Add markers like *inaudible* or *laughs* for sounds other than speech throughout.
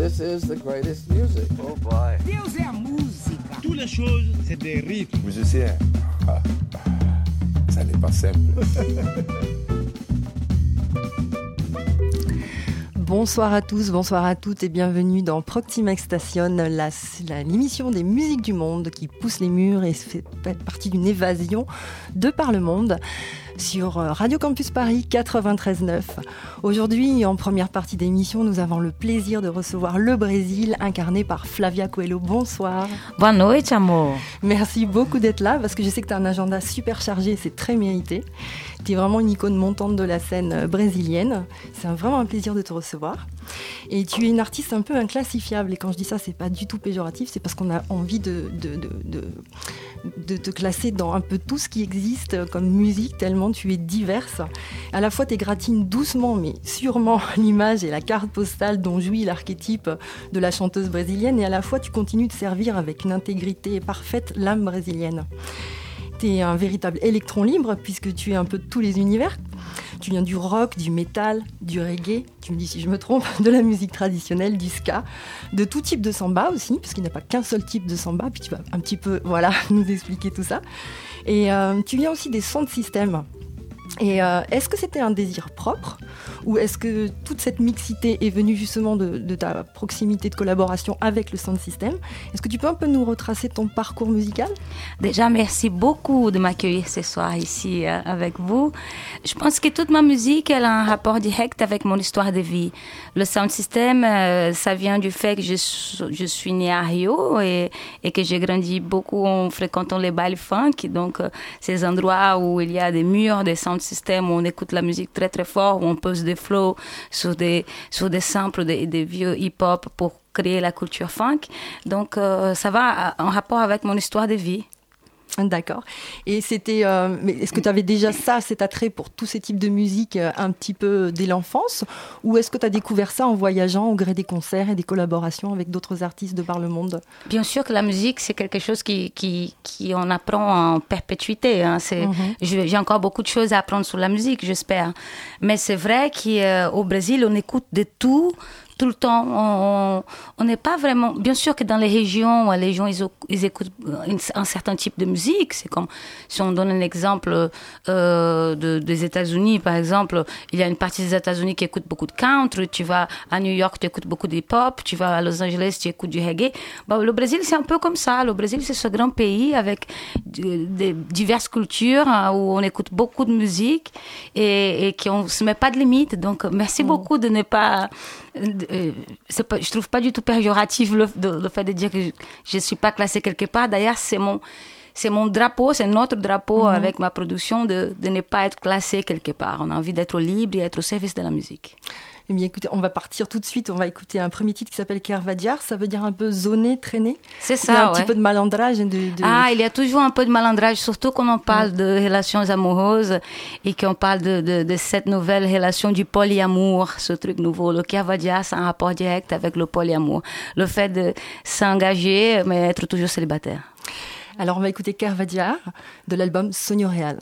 This is the greatest music. Oh boy. Deus é a música. Toutes les choses, c'est des rythmes. Musicien, ah, ça n'est pas simple. Bonsoir à tous, bonsoir à toutes et bienvenue dans Proxima Station, l'émission des musiques du monde qui pousse les murs et fait partie d'une évasion de par le monde sur euh, Radio Campus Paris 93.9. Aujourd'hui, en première partie d'émission, nous avons le plaisir de recevoir le Brésil incarné par Flavia Coelho. Bonsoir. Boa noite, amor. Merci beaucoup d'être là parce que je sais que tu as un agenda super chargé c'est très mérité. Tu es vraiment une icône montante de la scène euh, brésilienne. C'est vraiment un plaisir de te recevoir. Et tu es une artiste un peu inclassifiable. Et quand je dis ça, c'est pas du tout péjoratif, c'est parce qu'on a envie de, te classer dans un peu tout ce qui existe comme musique, tellement tu es diverse. À la fois, tu gratines doucement, mais sûrement *laughs* l'image et la carte postale dont jouit l'archétype de la chanteuse brésilienne. Et à la fois, tu continues de servir avec une intégrité parfaite l'âme brésilienne. Tu es un véritable électron libre puisque tu es un peu de tous les univers. Tu viens du rock, du métal, du reggae, tu me dis si je me trompe, *laughs* de la musique traditionnelle, du ska, de tout type de samba aussi, parce qu'il n'y a pas qu'un seul type de samba, puis tu vas un petit peu voilà, *laughs* nous expliquer tout ça. Et euh, tu viens aussi des sons de système. Et euh, est-ce que c'était un désir propre ou est-ce que toute cette mixité est venue justement de, ta proximité de collaboration avec le sound system? Est-ce que tu peux un peu nous retracer ton parcours musical? Déjà, merci beaucoup de m'accueillir ce soir ici euh, avec vous. Je pense que toute ma musique, elle a un rapport direct avec mon histoire de vie. Le sound system, euh, ça vient du fait que je, suis- née à Rio et, que j'ai grandi beaucoup en fréquentant les bals funk. Donc, ces endroits où il y a des murs, des sound systems, où on écoute la musique très très fort, où on pose des flows sur des, sur des samples, des, des vieux hip-hop pour créer la culture funk. Donc, euh, ça va en rapport avec mon histoire de vie. D'accord. Et c'était. euh, mais est-ce que tu avais déjà ça, cet attrait pour tous ces types de musique euh, un petit peu dès l'enfance? Ou est-ce que tu as découvert ça en voyageant au gré des concerts et des collaborations avec d'autres artistes de par le monde? Bien sûr que la musique, c'est quelque chose qui, qui, qui on apprend en perpétuité. Hein. C'est, je- J'ai encore beaucoup de choses à apprendre sur la musique, j'espère. Mais c'est vrai qu'au Brésil, on écoute de tout, tout le temps. On- n'est pas vraiment... Bien sûr que dans les régions, les gens, ils, écoutent une- un certain type de musique. C'est comme, si on donne un exemple euh, de, des États-Unis, par exemple, il y a une partie des États-Unis qui écoute beaucoup de country. Tu vas à New York, tu écoutes beaucoup de hip-hop. Tu vas à Los Angeles, tu écoutes du reggae. Bon, le Brésil, c'est un peu comme ça. Le Brésil, c'est ce grand pays avec de- des diverses cultures hein, où on écoute beaucoup de musique et, et qu'on ne se met pas de limites. Donc, merci beaucoup de ne pas... euh, c'est pas, je trouve pas du tout péjoratif le, de- le fait de dire que je ne suis pas classée quelque part. D'ailleurs, c'est mon... C'est mon drapeau, c'est notre drapeau avec ma production de, de ne pas être classé quelque part. On a envie d'être libre et être au service de la musique. Eh bien, écoutez, on va partir tout de suite. On va écouter un premier titre qui s'appelle Kervadiar. Ça veut dire un peu zoné, traîné. C'est Il y a ça, un petit peu de malandrage. De, de- Ah, il y a toujours un peu de malandrage, surtout quand on parle de relations amoureuses et qu'on parle de, de, de cette nouvelle relation du polyamour, ce truc nouveau. Le Kervadia, c'est un rapport direct avec le polyamour. Le fait de s'engager, mais être toujours célibataire. Alors, on va écouter Kervadiar de l'album Sonio Real.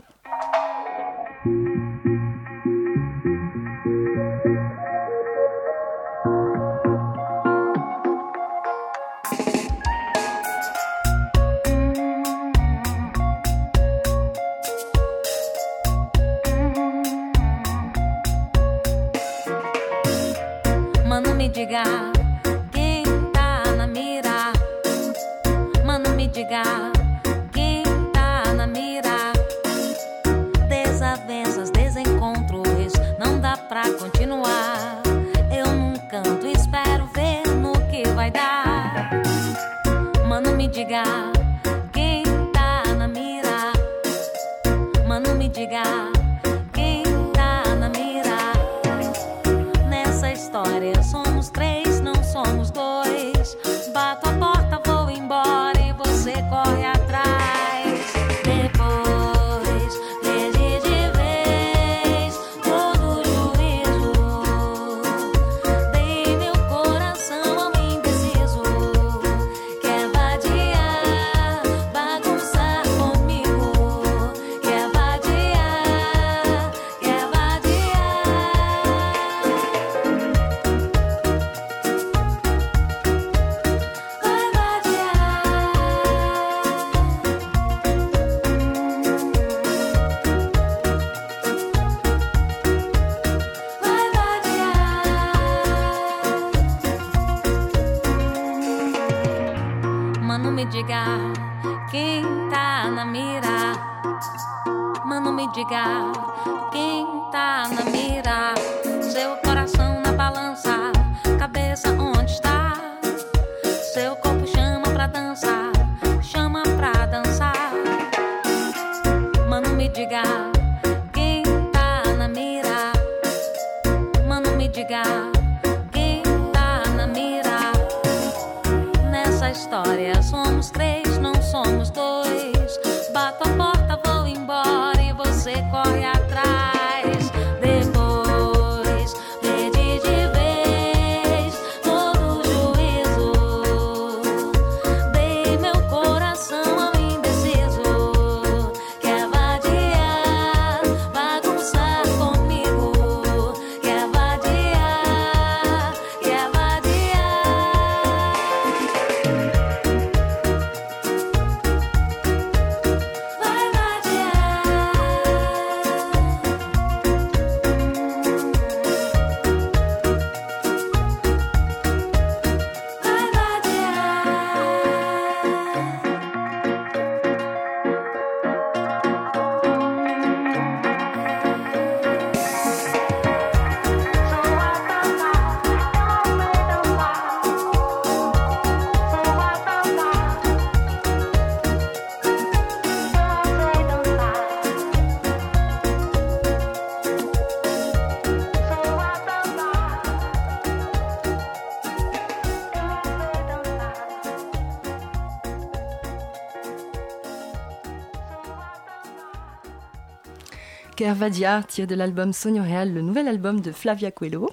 Kervadia, tiré de l'album Sonio Real, le nouvel album de Flavia Coelho.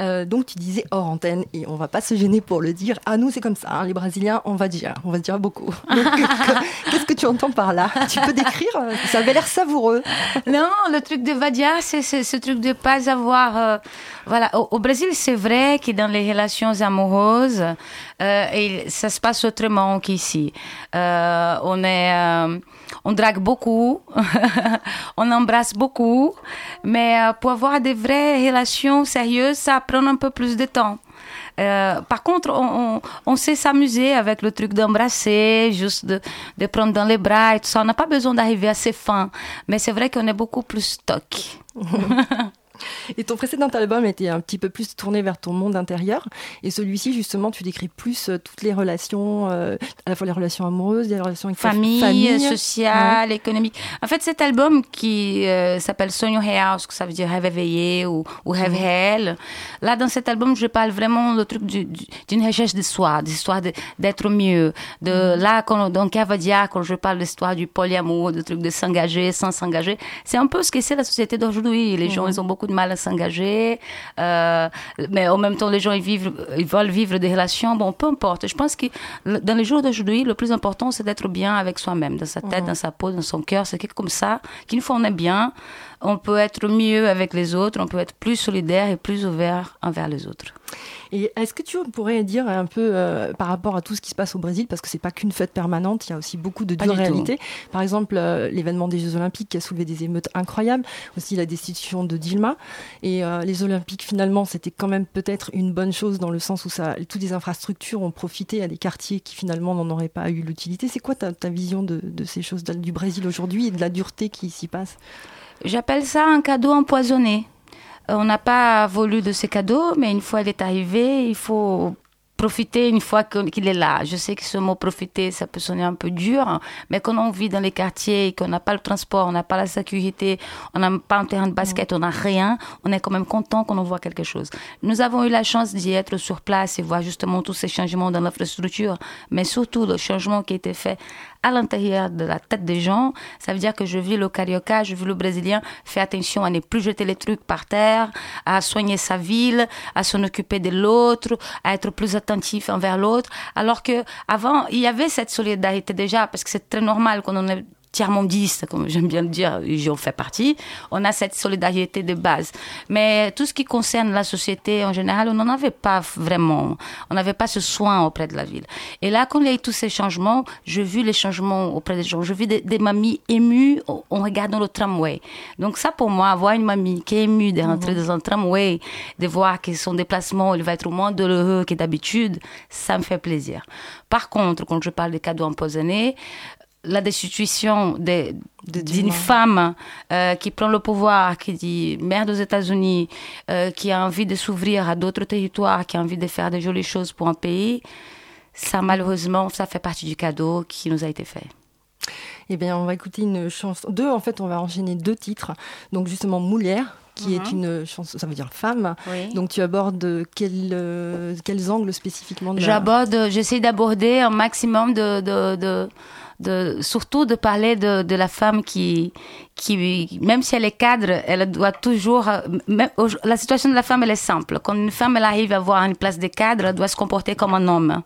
Euh, donc tu disais hors antenne, et on va pas se gêner pour le dire, à nous c'est comme ça, hein, les Brésiliens, on va dire, on va dire beaucoup. *laughs* *laughs* Qu'est-ce tu entends par là Tu peux décrire? Ça avait l'air savoureux. Non, le truc de Vadia, c'est ce truc de pas avoir. euh, voilà, au, Brésil, c'est vrai que dans les relations amoureuses, euh, ça se passe autrement qu'ici. Euh, on est, on drague beaucoup, *laughs* on embrasse beaucoup, mais pour avoir des vraies relations sérieuses, ça prend un peu plus de temps. Euh, par contre, on, on, on sait s'amuser avec le truc d'embrasser, juste de, de prendre dans les bras et tout ça. On n'a pas besoin d'arriver assez fin, mais c'est vrai qu'on est beaucoup plus stock. *laughs* Et ton précédent album était un petit peu plus tourné vers ton monde intérieur. Et celui-ci, justement, tu décris plus euh, toutes les relations, euh, à la fois les relations amoureuses, les relations avec famille, famille. sociale, économique. En fait, cet album qui euh, s'appelle Sonho Real, ce que ça veut dire rêve éveillé ou, ou rêve Mhm. réel. Là, dans cet album, je parle vraiment le truc du- du- d'une recherche de soi, d'histoire de- d'être mieux. De Mhm. là, quand, dans Cavadia, quand je parle de l'histoire du polyamour, du truc de s'engager sans s'engager, c'est un peu ce que c'est la société d'aujourd'hui. Les Mhm. gens, ils ont beaucoup de mal à s'engager, euh, mais en même temps, les gens, ils vivent, ils veulent vivre des relations. Bon, peu importe. Je pense que dans les jours d'aujourd'hui, le plus important, c'est d'être bien avec soi-même, dans sa tête, dans sa peau, dans son cœur. C'est quelque comme ça qu'une fois on est bien, on peut être mieux avec les autres, on peut être plus solidaire et plus ouvert envers les autres. Et est-ce que tu pourrais dire un peu euh, par rapport à tout ce qui se passe au Brésil, parce que c'est pas qu'une fête permanente, il y a aussi beaucoup de dures réalités. Par exemple, euh, l'événement des Jeux Olympiques qui a soulevé des émeutes incroyables, aussi la destitution de Dilma. Et euh, les Olympiques, finalement, c'était quand même peut-être une bonne chose dans le sens où ça, toutes les infrastructures ont profité à des quartiers qui finalement n'en auraient pas eu l'utilité. C'est quoi ta, ta vision de, de ces choses du Brésil aujourd'hui et de la dureté qui s'y passe? J'appelle ça un cadeau empoisonné. Euh, On n'a pas voulu de ce cadeau, mais une fois il est arrivé, il faut profiter une fois qu'il est là. Je sais que ce mot profiter, ça peut sonner un peu dur, mais quand on vit dans les quartiers et qu'on n'a pas le transport, on n'a pas la sécurité, on n'a pas un terrain de basket, on n'a rien, on est quand même content qu'on en voit quelque chose. Nous avons eu la chance d'y être sur place et voir justement tous ces changements dans l'infrastructure, mais surtout le changement qui a été fait à l'intérieur de la tête des gens. Ça veut dire que je vis le carioca, je vis le brésilien, fait attention à ne plus jeter les trucs par terre, à soigner sa ville, à s'en occuper de l'autre, à être plus attentif envers l'autre. Alors que avant, il y avait cette solidarité déjà, parce que c'est très normal quand on est tiers-mondistes, comme j'aime bien le dire, j'en fais partie, on a cette solidarité de base. Mais tout ce qui concerne la société en général, on n'en avait pas vraiment. On n'avait pas ce soin auprès de la ville. Et là, quand il y a eu tous ces changements, j'ai vu les changements auprès des gens. Je vis des, des mamies émues en regardant le tramway. Donc ça, pour moi, voir une mamie qui est émue de rentrer dans un tramway, de voir que son déplacement, il va être moins douloureux que d'habitude, ça me fait plaisir. Par contre, quand je parle des cadeaux empoisonnés, la destitution de- d'une femme euh, qui prend le pouvoir, qui dit merde aux États-Unis, euh, qui a envie de s'ouvrir à d'autres territoires, qui a envie de faire des jolies choses pour un pays, ça malheureusement, ça fait partie du cadeau qui nous a été fait. Eh bien, on va écouter une chanson. Deux, en fait, on va enchaîner deux titres. Donc, justement, Moulière, qui est une chanson, ça veut dire femme. Oui. Donc, tu abordes quel, euh, quels angles spécifiquement de la- J'aborde, j'essaie d'aborder un maximum de, de, de, de- surtout de parler de, de la femme qui, qui, même si elle est cadre, elle doit toujours, euh, même- la situation de la femme, elle est simple. Quand une femme, elle arrive à avoir une place de cadre, elle doit se comporter comme un homme.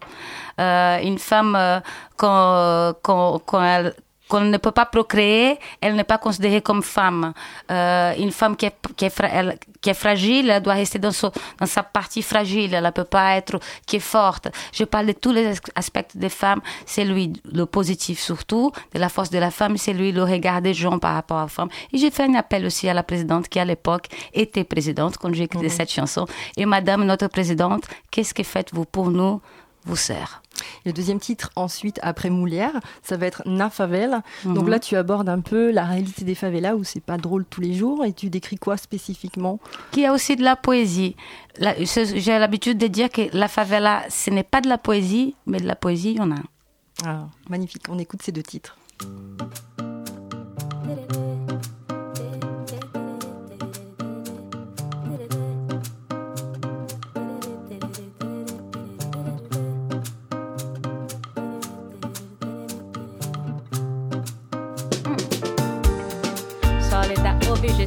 Euh, une femme, euh, quand, quand, quand elle, qu'on ne peut pas procréer, elle n'est pas considérée comme femme. Euh, une femme qui est, qui, est elle- qui est fragile, elle doit rester dans, son- dans sa partie fragile. Elle ne peut pas être qui est forte. Je parle de tous les as- aspects des femmes. C'est lui le positif surtout, de la force de la femme. C'est lui le regard des gens par rapport à la femme. Et j'ai fait un appel aussi à la présidente qui à l'époque était présidente quand j'ai écrit cette chanson. Et Madame notre présidente, qu'est-ce que faites-vous pour nous, vous sœurs? Le deuxième titre, ensuite, après Moulière, ça va être Na Favela. Donc là, tu abordes un peu la réalité des favelas où c'est pas drôle tous les jours. Et tu décris quoi spécifiquement? Qu'il y a aussi de la poésie. J'ai l'habitude de dire que la favela, ce n'est pas de la poésie, mais de la poésie, il y en a. ah, Magnifique, on écoute ces deux titres.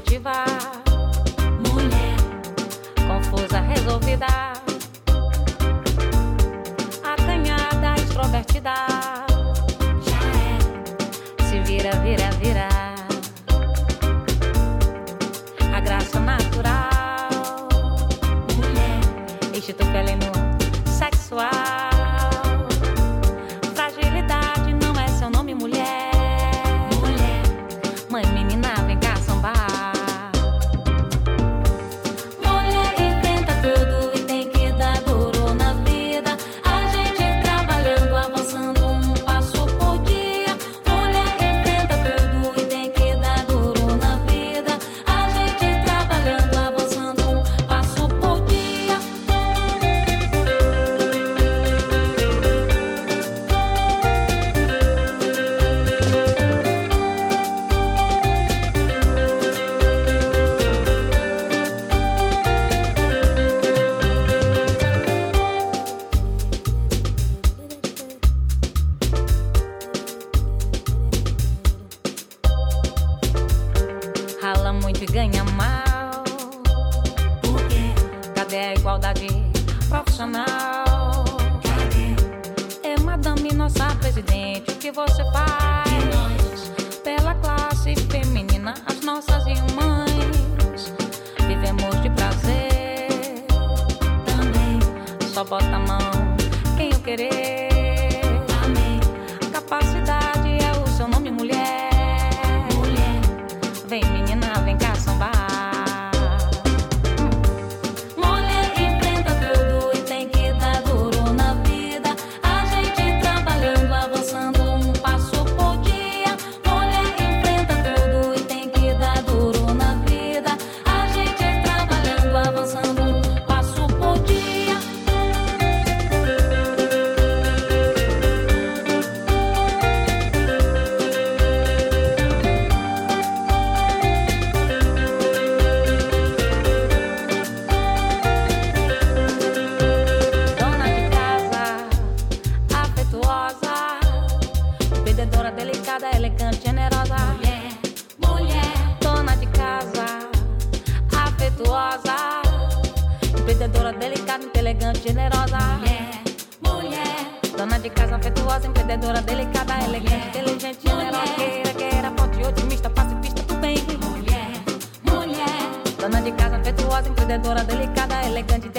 Objetiva. Mulher. Confusa, resolvida. Acanhada, extrovertida. Já é. Se vira, vira, vira. A graça natural. Mulher. Instinto felino vendedora delicada, elegante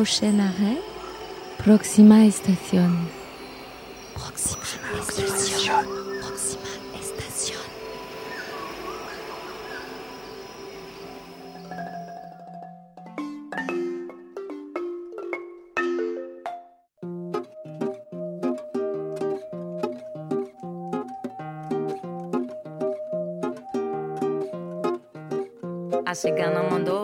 prochain arrêt, Proxima Station. Proxima, Proxima Proxima A chegando mandou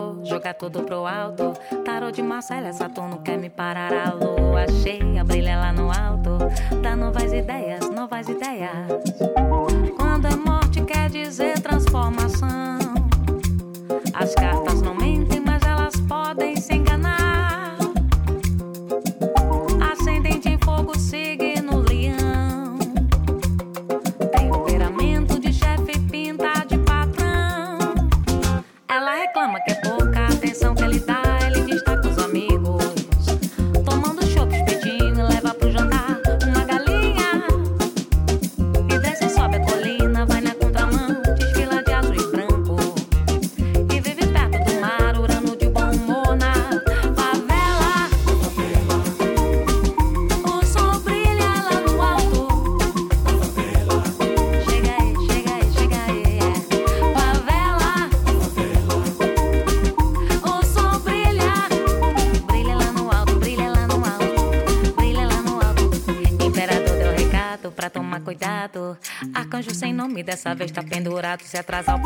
joga tudo pro alto. Tarô de Marcela, é Saturno quer me parar. A lua cheia brilha lá no alto. Dá novas ideias, novas ideias. Essa vez tá pendurado, se atrasar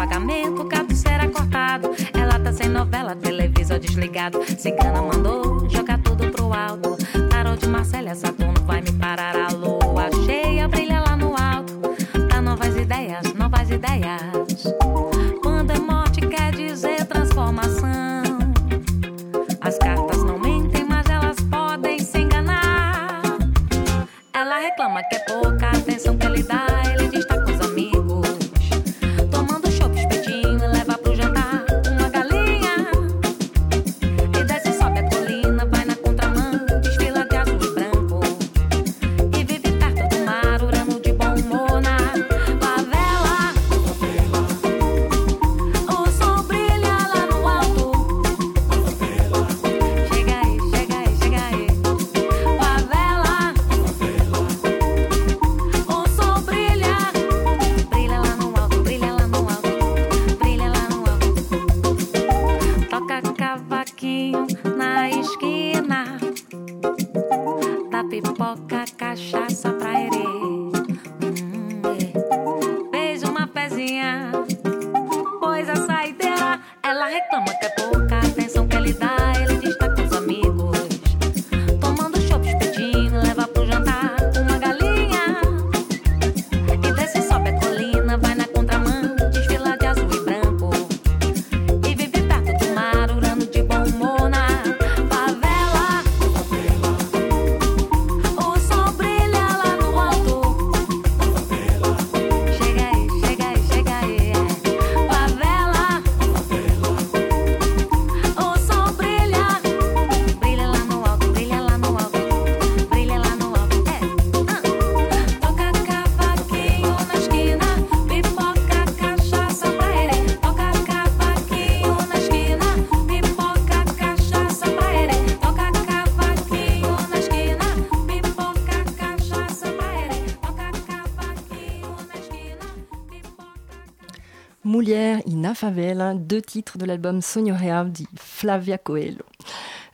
Favela, deux titres de l'album Sonho Real de Flavia Coelho.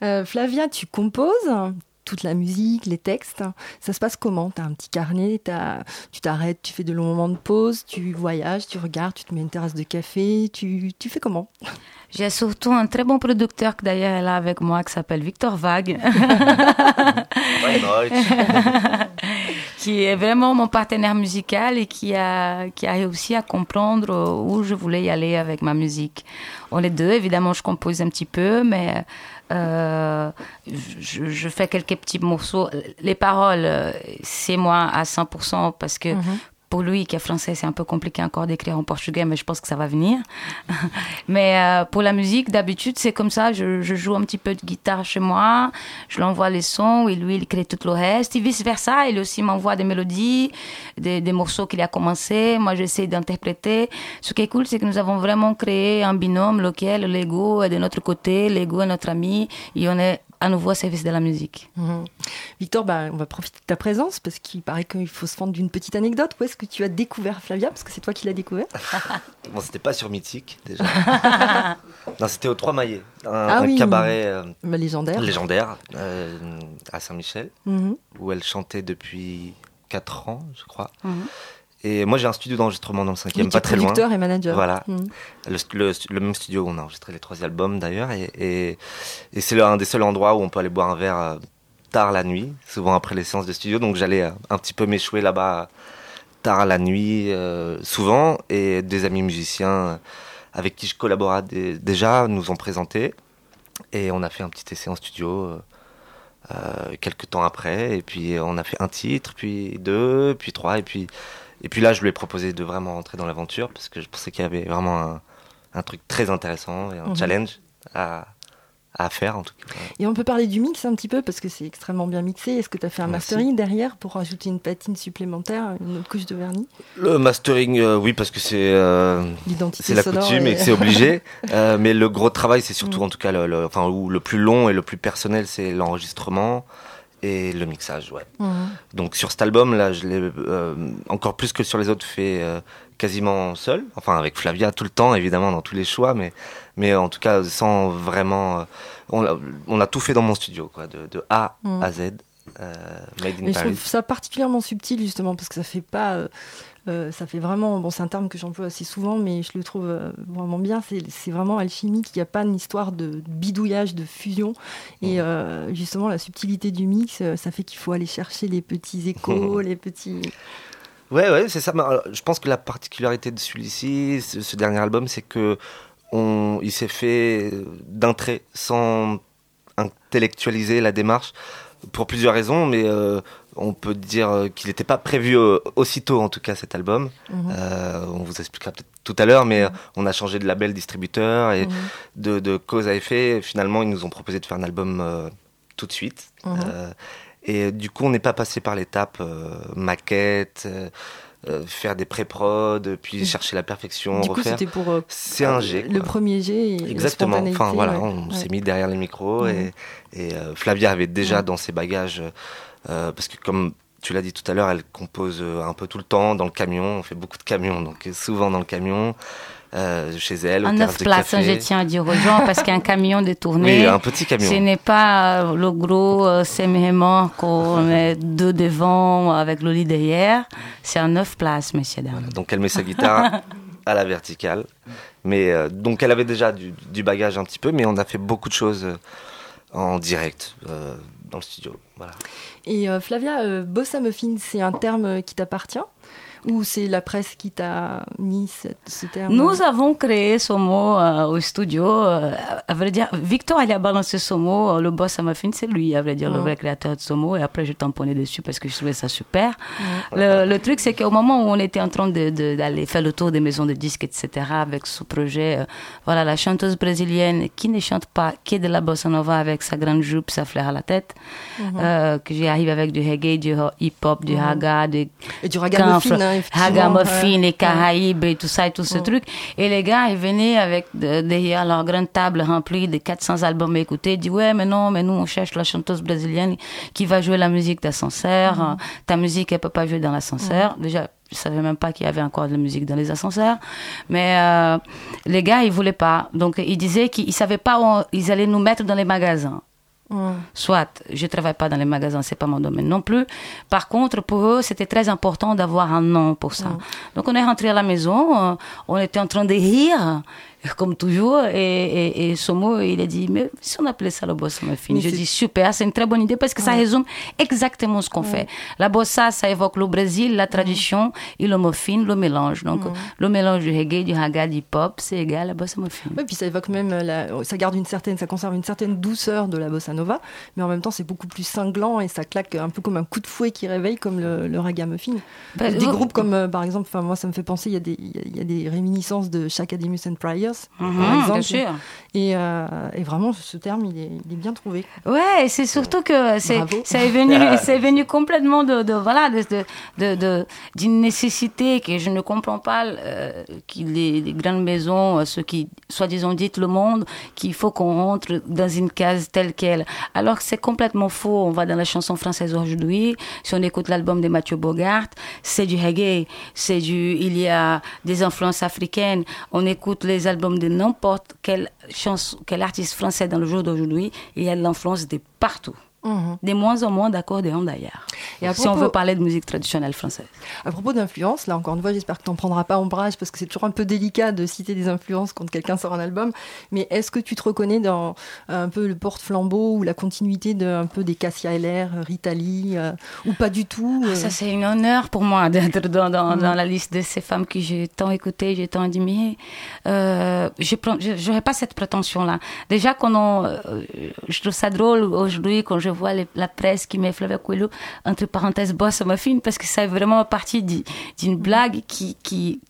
Euh, Flavia, tu composes toute la musique, les textes. Ça se passe comment? Tu as un petit carnet, tu t'arrêtes, tu fais de longs moments de pause, tu voyages, tu regardes, tu te mets une terrasse de café, tu, tu fais comment? J'ai surtout un très bon producteur que d'ailleurs est là avec moi qui s'appelle Victor Vague. *laughs* *laughs* qui est vraiment mon partenaire musical et qui a, qui a réussi à comprendre où je voulais y aller avec ma musique. On est deux, évidemment, je compose un petit peu, mais euh, je, je, fais quelques petits morceaux. Les paroles, c'est moi à 100% parce que mm-hmm pour lui qui est français, c'est un peu compliqué encore d'écrire en portugais, mais je pense que ça va venir. *laughs* mais euh, pour la musique, d'habitude, c'est comme ça. Je, je, joue un petit peu de guitare chez moi, je l'envoie les sons et lui, il crée tout le reste. Et vice-versa, il aussi m'envoie des mélodies, des, des morceaux qu'il a commencé. Moi, j'essaie d'interpréter. Ce qui est cool, c'est que nous avons vraiment créé un binôme lequel l'ego est de notre côté, l'ego est notre ami, et on est à nouveau au service de la musique. Mhm. Victor, bah, on va profiter de ta présence parce qu'il paraît qu'il faut se fendre d'une petite anecdote. Où est-ce que tu as découvert Flavia? Parce que c'est toi qui l'as découvert. *laughs* bon, c'était pas sur Mythique déjà. *laughs* non, c'était au Trois Maillets, un, ah cabaret euh, bah, légendaire, légendaire euh, à Saint-Michel, mhm. où elle chantait depuis 4 ans, je crois. Mhm. Et moi, j'ai un studio d'enregistrement dans le cinquième, pas très loin. producteur et manager. Voilà. Mm. Le, même studio où on a enregistré les trois albums d'ailleurs. Et, et, et c'est un des seuls endroits où on peut aller boire un verre euh, tard la nuit, souvent après les séances de studio. Donc j'allais euh, un petit peu m'échouer là-bas tard la nuit, euh, souvent. Et des amis musiciens avec qui je collaborais déjà nous ont présenté. Et on a fait un petit essai en studio. Euh, quelques temps après, et puis on a fait un titre, puis deux, puis trois, et puis et puis là, je lui ai proposé de vraiment rentrer dans l'aventure parce que je pensais qu'il y avait vraiment un, un, truc très intéressant et un mhm. challenge à, à, faire en tout cas. Et on peut parler du mix un petit peu parce que c'est extrêmement bien mixé. Est-ce que tu as fait un mastering derrière pour rajouter une patine supplémentaire, une autre couche de vernis? Le mastering, euh, oui, parce que c'est euh, c'est la coutume et, que c'est obligé. *laughs* euh, mais le gros travail, c'est surtout mhm. en tout cas le, enfin, le plus long et le plus personnel, c'est l'enregistrement et le mixage, ouais. Mhm. Donc sur cet album là, je l'ai euh, encore plus que sur les autres fait euh, quasiment seul, enfin avec Flavia tout le temps évidemment dans tous les choix, mais mais en tout cas sans vraiment, euh, on, a, on, a tout fait dans mon studio quoi, de, de A mhm. à Z. made in Mais je trouve ça particulièrement subtil justement parce que ça fait pas euh, ça fait vraiment, bon, c'est un terme que j'emploie assez souvent, mais je le trouve euh, vraiment bien. C'est vraiment alchimique. Il n'y a pas une histoire de bidouillage, de fusion. Et euh, justement, la subtilité du mix, ça fait qu'il faut aller chercher les petits échos, *laughs* les petits. Ouais, ouais, c'est ça. Je pense que la particularité de celui-ci, ce, dernier album, c'est que on, il s'est fait d'un trait, sans intellectualiser la démarche, pour plusieurs raisons, mais on peut dire euh, qu'il n'était pas prévu euh, aussitôt, en tout cas, cet album. Mhm. Euh, on vous expliquera peut-être tout à l'heure, mais on a changé de label distributeur et mhm. de, cause à effet. Finalement, ils nous ont proposé de faire un album tout de suite. Mhm. et du coup, on n'est pas passé par l'étape maquette. Faire des pré-prod, puis chercher la perfection, du refaire. Coup, pour c'est un G. Le premier G. Exactement. Enfin voilà, on s'est mis derrière les micros et, et Flavia avait déjà dans ses bagages euh, parce que comme tu l'as dit tout à l'heure, elle compose euh, un peu tout le temps dans le camion. On fait beaucoup de camions, donc souvent dans le camion. Euh, chez elle. En neuf places, je tiens à dire aux gens, parce qu'un camion détourné, oui, un petit camion. ce n'est pas euh, le gros euh, qu'on *laughs* met deux devant avec le lit derrière. C'est un neuf places, messieurs dames. donc elle met sa guitare *laughs* à la verticale. Mais donc elle avait déjà du, du, bagage un petit peu, mais on a fait beaucoup de choses en direct dans le studio. Voilà. Et euh, Flavia, euh, bossa muffin, c'est un terme qui t'appartient? Ou c'est la presse qui t'a mis ce terme? Nous avons créé ce mot euh, au studio. Euh, à vrai dire, Victor il a balancé ce mot. Euh, le boss à ma fin, c'est lui, à vrai dire, le vrai créateur de ce mot. Et après, je tamponnais dessus parce que je trouvais ça super. Le, truc, c'est qu'au moment où on était en train d'aller faire le tour des maisons de disques, etc., avec ce projet, voilà, la chanteuse brésilienne qui ne chante pas, qui est de la bossa nova avec sa grande jupe, sa fleur à la tête, mhm. que j'y arrive avec du reggae, du hip-hop, du mm du et du ragamuffin, les Caraïbes et tout ça et tout ce truc. Et les gars, ils venaient avec derrière leur grande table remplie de 400 albums à écouter. Ils disent, ouais, mais non, mais nous, on cherche la chanteuse brésilienne qui va jouer la musique d'ascenseur. Ta musique, elle peut pas jouer dans l'ascenseur. Déjà, je savais même pas qu'il y avait encore de la musique dans les ascenseurs. Mais euh, les gars, ils voulaient pas. Donc, ils disaient qu'ils savaient pas où ils allaient nous mettre dans les magasins. Soit, je travaille pas dans les magasins, c'est pas mon domaine non plus. Par contre, pour eux, c'était très important d'avoir un nom pour ça. Donc, on est rentré à la maison, euh, on était en train de rire comme toujours. Et, et, il a dit, mais si on appelait ça la bossa muffin Je dis, super, c'est une très bonne idée parce que ça résume exactement ce qu'on fait. La bossa, ça évoque le Brésil, la tradition, et le muffin, le mélange. Donc, le mélange du reggae, du raga, du pop, c'est égal à la bossa muffin. Oui, puis ça évoque même, la, ça garde une certaine, ça conserve une certaine douceur de la bossa nova, mais en même temps, c'est beaucoup plus cinglant et ça claque un peu comme un coup de fouet qui réveille, comme le, le raga muffin. Bah, des groupes comme, euh, par exemple, moi, ça me fait penser, il y a des, il y a des réminiscences de Shakademus and Priors Mhm, par exemple. Bien sûr. Et, euh, et, vraiment, ce terme, il est, il est bien trouvé. Ouais, c'est surtout que c'est, ça est venu, *laughs* c'est venu complètement de, de voilà, de, de, de, d'une nécessité que je ne comprends pas, euh, les, les, grandes maisons, euh, ceux qui, soi-disant, disent le monde, qu'il faut qu'on rentre dans une case telle qu'elle. Alors que c'est complètement faux. On va dans la chanson française aujourd'hui. Si on écoute l'album de Mathieu Bogart, c'est du reggae, c'est du, il y a des influences africaines. On écoute les albums de n'importe chanson, quel artiste français dans le jour d'aujourd'hui, il y a de l'influence de partout. Mhm. Des moins en moins d'accordéon d'ailleurs. Et si on veut parler de musique traditionnelle française. À propos d'influence, là encore une fois, j'espère que tu n'en prendras pas ombrage parce que c'est toujours un peu délicat de citer des influences quand quelqu'un sort un album. Mais est-ce que tu te reconnais dans un peu le porte-flambeau ou la continuité de un peu des Cassia LR, Rita Lee, euh, ou pas du tout ah, Ça, c'est un honneur pour moi *laughs* d'être dans, dans, mhm. dans, la liste de ces femmes que j'ai tant écoutées, j'ai tant admirées. Euh, je n'aurais pas cette prétention-là. Déjà, quand on, euh, je trouve ça drôle aujourd'hui quand je vois la presse qui met Flavia Coelho, entre parenthèses, bosse ma film, parce que c'est vraiment partie d'une blague qui,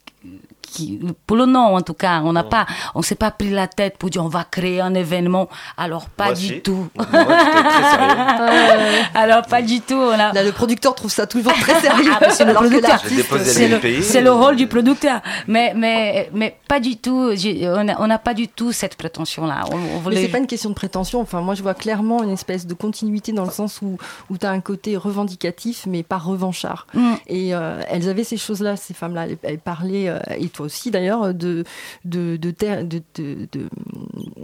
pour le nom en tout cas, on n'a pas, on s'est pas pris la tête pour dire on va créer un événement. Alors pas du tout. *laughs* Alors pas du tout. Là, le producteur trouve ça toujours très sérieux. *laughs* Ah, c'est le C'est le, rôle du producteur. Mais mais mais pas du tout. On n'a pas du tout cette prétention là. On, Mais c'est pas une question de prétention. Enfin moi je vois clairement une espèce de continuité dans le sens où où tu as un côté revendicatif mais pas revanchard. Mm. Et euh, elles avaient ces choses là, ces femmes là. Elles, parlaient euh, et aussi d'ailleurs, de, de, de,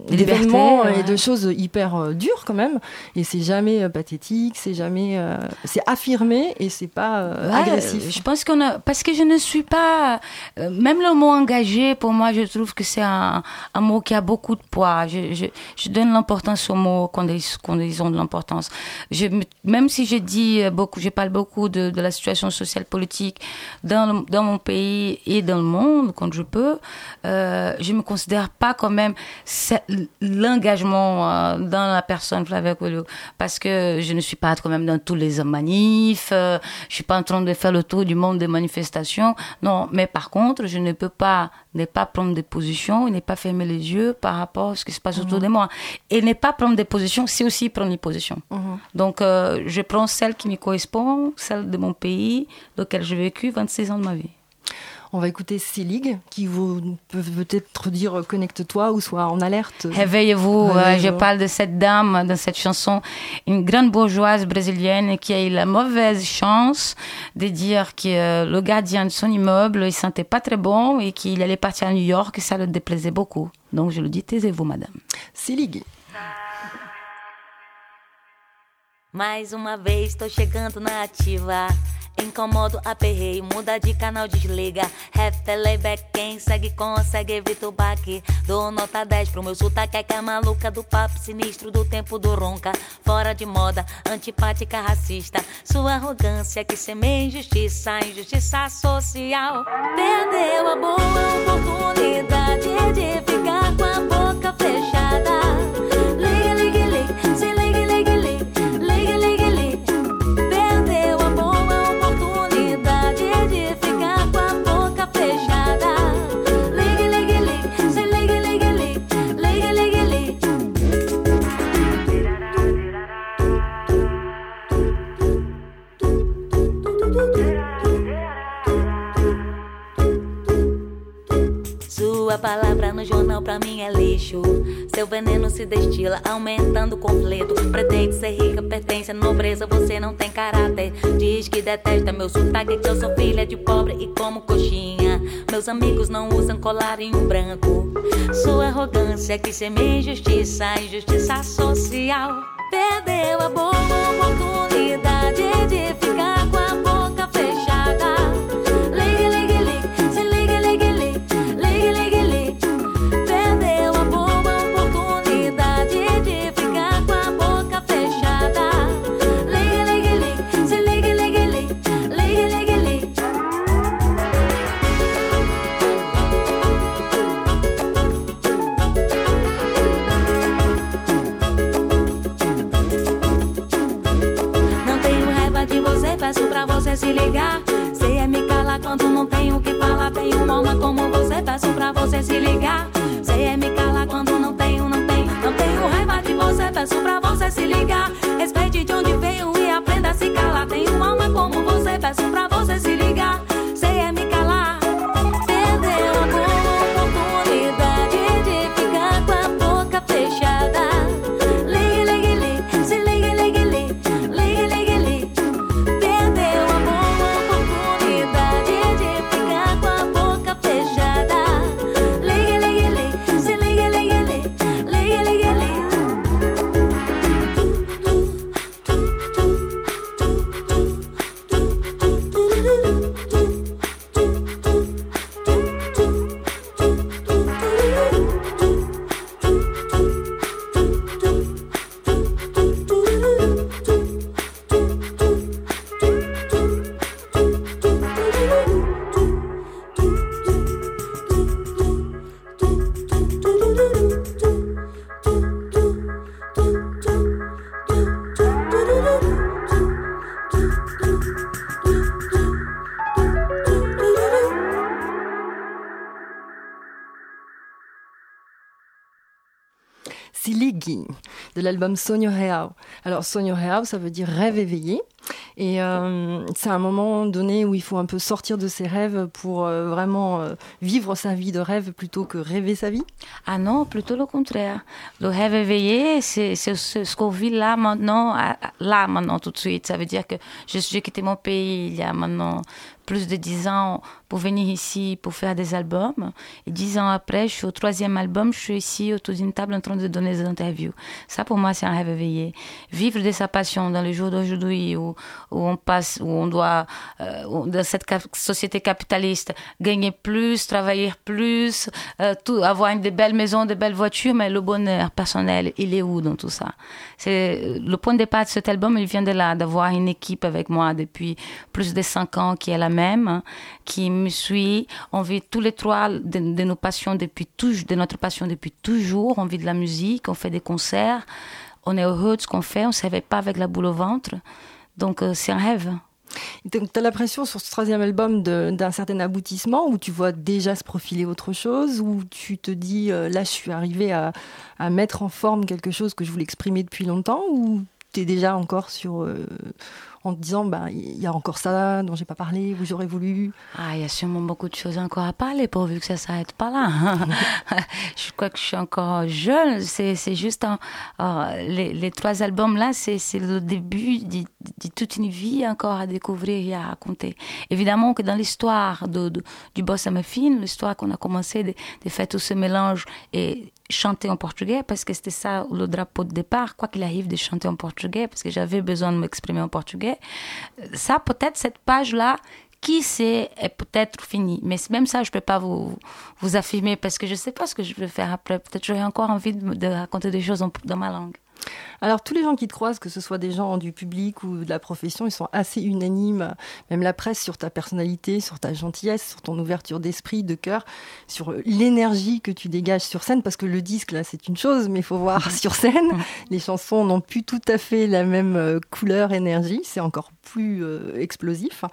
d'événements et de choses hyper euh, dures quand même. Et c'est jamais euh, pathétique, c'est jamais, euh, c'est affirmé et c'est pas agressif. Je pense qu'on a, parce que je ne suis pas, même le mot engagé pour moi, je trouve que c'est un, un, mot qui a beaucoup de poids. Je, je, je donne l'importance aux mots quand ils, quand ils ont de l'importance. Je, même si je dis beaucoup, je parle beaucoup de, de la situation sociale politique dans, dans mon pays et dans le monde quand je peux, euh, je me considère pas quand même l'engagement euh, dans la personne Flavia Coelho parce que je ne suis pas quand même dans tous les manifs, euh, je suis pas en train de faire le tour du monde des manifestations. Non, mais par contre, je ne peux pas ne pas prendre des positions, ne pas fermer les yeux par rapport à ce qui se passe autour mhm. de moi. Et ne pas prendre des positions, c'est aussi prendre une position. Mhm. Donc, euh, je prends celle qui me correspond, celle de mon pays, dans lequel j'ai vécu 26 ans de ma vie. On va écouter Selig, qui vous peut peut-être dire connecte-toi ou soit en alerte. Réveillez-vous. Euh, je parle de cette dame dans cette chanson, une grande bourgeoise brésilienne qui a eu la mauvaise chance de dire que euh, le gardien de son immeuble, il sentait pas très bon et qu'il allait partir à New York et ça le déplaisait beaucoup. Donc je le dis, taisez-vous, madame. Selig. Mais uma vez, estou chegando na ativa. Incomodo, aperrei, muda de canal, desliga. Ref, playback, quem segue consegue, evita o baque. Dou nota 10 pro meu sotaque, é que é maluca do papo sinistro do tempo do ronca. Fora de moda, antipática, racista. Sua arrogância que semeia injustiça, injustiça social. Perdeu a boa oportunidade de ficar com a boca fechada. Sua palavra no jornal pra mim é lixo. Seu veneno se destila, aumentando o conflito. Pretende ser rica, pertence à nobreza, você não tem caráter. Diz que detesta meu sotaque, que eu sou filha de pobre e como coxinha. Meus amigos não usam colarinho branco. Sua arrogância que semeia injustiça, injustiça social. Perdeu a boa oportunidade de Tenho uma alma como você, peço pra você se ligar. L'album Sonho Real. Alors Sonho Real, ça veut dire rêve éveillé. Et euh, c'est un moment donné où il faut un peu sortir de ses rêves pour euh, vraiment euh, vivre sa vie de rêve plutôt que rêver sa vie. Ah non, plutôt le contraire. Le rêve éveillé, c'est ce qu'on vit là maintenant, là maintenant tout de suite. Ça veut dire que j'ai quitté mon pays il y a maintenant plus de dix ans pour venir ici pour faire des albums. Et dix ans après, je suis au troisième album, je suis ici autour d'une table en train de donner des interviews. Ça, pour moi, c'est un rêve éveillé. Vivre de sa passion dans le jour d'aujourd'hui où, où on passe, où on doit, euh, dans cette société capitaliste, gagner plus, travailler plus, euh, tout, avoir des belles maisons, des belles voitures, mais le bonheur personnel, il est où dans tout ça? C'est le point de départ de cet album, il vient de là, d'avoir une équipe avec moi depuis plus de cinq ans qui est la qui me suit. On vit tous les trois de, nos passions depuis toujours, de notre passion depuis toujours. On vit de la musique, on fait des concerts, on est heureux de ce qu'on fait, on ne pas avec la boule au ventre. Donc euh, c'est un rêve. Donc tu as l'impression sur ce troisième album d'un certain aboutissement où tu vois déjà se profiler autre chose, où tu te dis euh, là je suis arrivé à, à mettre en forme quelque chose que je voulais exprimer depuis longtemps, ou tu es déjà encore sur... euh, en te disant, bah, il y a encore ça dont j'ai pas parlé, où j'aurais voulu. Ah, il y a sûrement beaucoup de choses encore à parler pourvu que ça s'arrête pas là. *laughs* je crois que je suis encore jeune. C'est, juste un, euh, les, trois albums là, c'est, le début de, de toute une vie encore à découvrir et à raconter. Évidemment que dans l'histoire de, de- du Bossa Muffin, l'histoire qu'on a commencé de, de faire tout ce mélange et chanter en portugais parce que c'était ça le drapeau de départ, quoi qu'il arrive de chanter en portugais parce que j'avais besoin de m'exprimer en portugais. Ça, peut-être cette page-là, qui sait, est peut-être finie. Mais même ça, je peux pas vous, vous affirmer parce que je sais pas ce que je vais faire après. Peut-être j'aurai encore envie de, raconter des choses dans ma langue. Alors tous les gens qui te croisent, que ce soit des gens du public ou de la profession, ils sont assez unanimes, même la presse, sur ta personnalité, sur ta gentillesse, sur ton ouverture d'esprit, de cœur, sur l'énergie que tu dégages sur scène, parce que le disque, là, c'est une chose, mais il faut voir *laughs* sur scène. Les chansons n'ont plus tout à fait la même euh, couleur, énergie, c'est encore plus euh, explosif.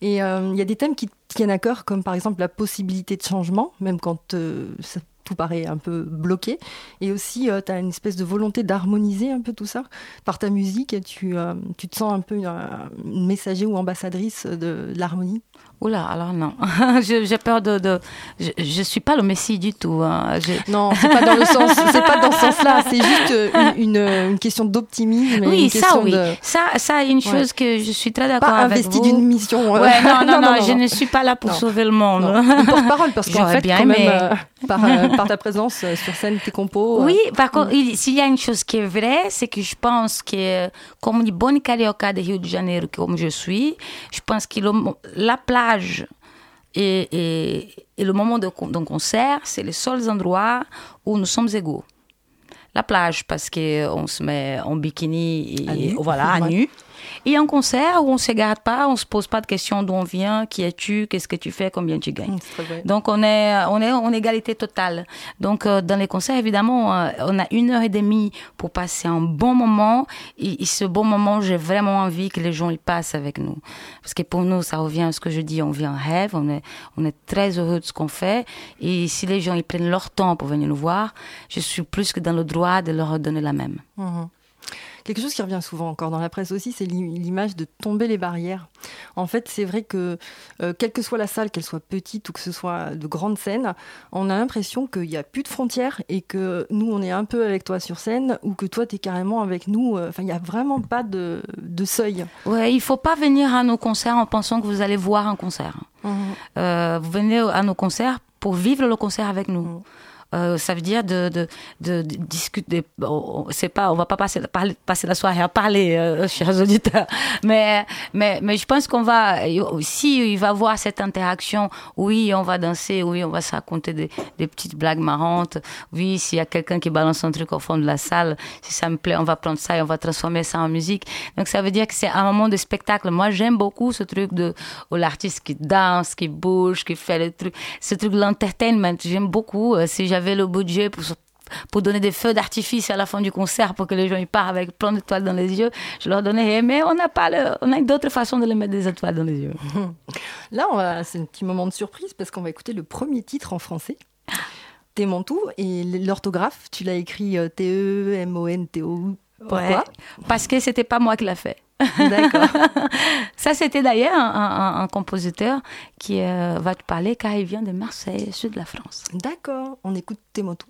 Et euh, il y a des thèmes qui tiennent à cœur, comme par exemple la possibilité de changement, même quand euh, ça tout paraît un peu bloqué. Et aussi, tu as une espèce de volonté d'harmoniser un peu tout ça. Par ta musique, tu, euh, tu te sens un peu une, une messager ou ambassadrice de l'harmonie. Oula, alors non. *laughs* J'ai peur de. de je, je suis pas le Messie du tout. Hein. *laughs* Non, c'est pas dans le sens, c'est pas dans ce sens-là. C'est juste euh, une, *laughs* une, une question d'optimisme. Oui, une ça, question oui. de- Ça, ça, une chose que je suis très d'accord Pas avec investi vous. d'une mission. euh, Ouais, non, non, non, je ne suis pas là pour sauver le monde. Porte-parole, parce qu'en fait, bien quand même, euh, par, euh, par ta présence euh, sur scène, tes compos. euh, Oui, par contre, il- s'il y a une chose qui est vraie, c'est que je pense que, comme une bonne carioca de Rio de Janeiro, comme je suis, je pense que le la plage et, et- et le moment d'un concert, c'est les seuls endroits où nous sommes égaux. La plage, parce qu'on se met en bikini et À nu. voilà, à nu. Et un concert où on ne se garde pas, on ne se pose pas de questions d'où on vient, qui es-tu, qu'est-ce que tu fais, combien tu gagnes. Donc on est, on est en égalité totale. Donc euh, dans les concerts, évidemment, euh, on a une heure et demie pour passer un bon moment. Et, et ce bon moment, j'ai vraiment envie que les gens y passent avec nous. Parce que pour nous, ça revient à ce que je dis, on vit un rêve, on est, on est très heureux de ce qu'on fait. Et si les gens ils prennent leur temps pour venir nous voir, je suis plus que dans le droit de leur donner la même. Mhm. Quelque chose qui revient souvent encore dans la presse aussi, c'est l'i- l'image de tomber les barrières. En fait, c'est vrai que euh, quelle que soit la salle, qu'elle soit petite ou que ce soit de grandes scènes, on a l'impression qu'il n'y a plus de frontières et que nous, on est un peu avec toi sur scène ou que toi, tu es carrément avec nous. euh, Enfin, il n'y a vraiment pas de, de seuil. Ouais, il faut pas venir à nos concerts en pensant que vous allez voir un concert. Mhm. Euh, vous venez à nos concerts pour vivre le concert avec nous. Mm. Euh, ça veut dire de, de, de, discuter. bon, C'est pas, on va pas passer, passer la soirée à parler, euh, *laughs* chers auditeurs. Mais, mais, mais je pense qu'on va, si il va voir cette interaction, oui, on va danser, oui, on va se raconter des, des petites blagues marrantes. Oui, s'il y a quelqu'un qui balance un truc au fond de la salle, si ça me plaît, on va prendre ça et on va transformer ça en musique. Donc ça veut dire que c'est un moment de spectacle. Moi, j'aime beaucoup ce truc de où l'artiste qui danse, qui bouge, qui fait le truc, ce truc de l'entertainment. J'aime beaucoup. Euh, Si j'avais le budget pour pour donner des feux d'artifice à la fin du concert pour que les gens y partent avec plein d'étoiles dans les yeux, je leur donnerais. Mais on n'a pas le, on a d'autres façons de les mettre des étoiles dans les yeux. Là, c'est un petit moment de surprise parce qu'on va écouter le premier titre en français. T'es mon tout et l'orthographe, tu l'as écrit euh, T-E-M-O-N-T-O. Pourquoi? Ouais. Parce que c'était pas moi qui l'a fait. D'accord. *laughs* Ça, c'était d'ailleurs un, un- un compositeur qui euh, va te parler car il vient de Marseille, sud de la France. D'accord. On écoute T'es mon tout.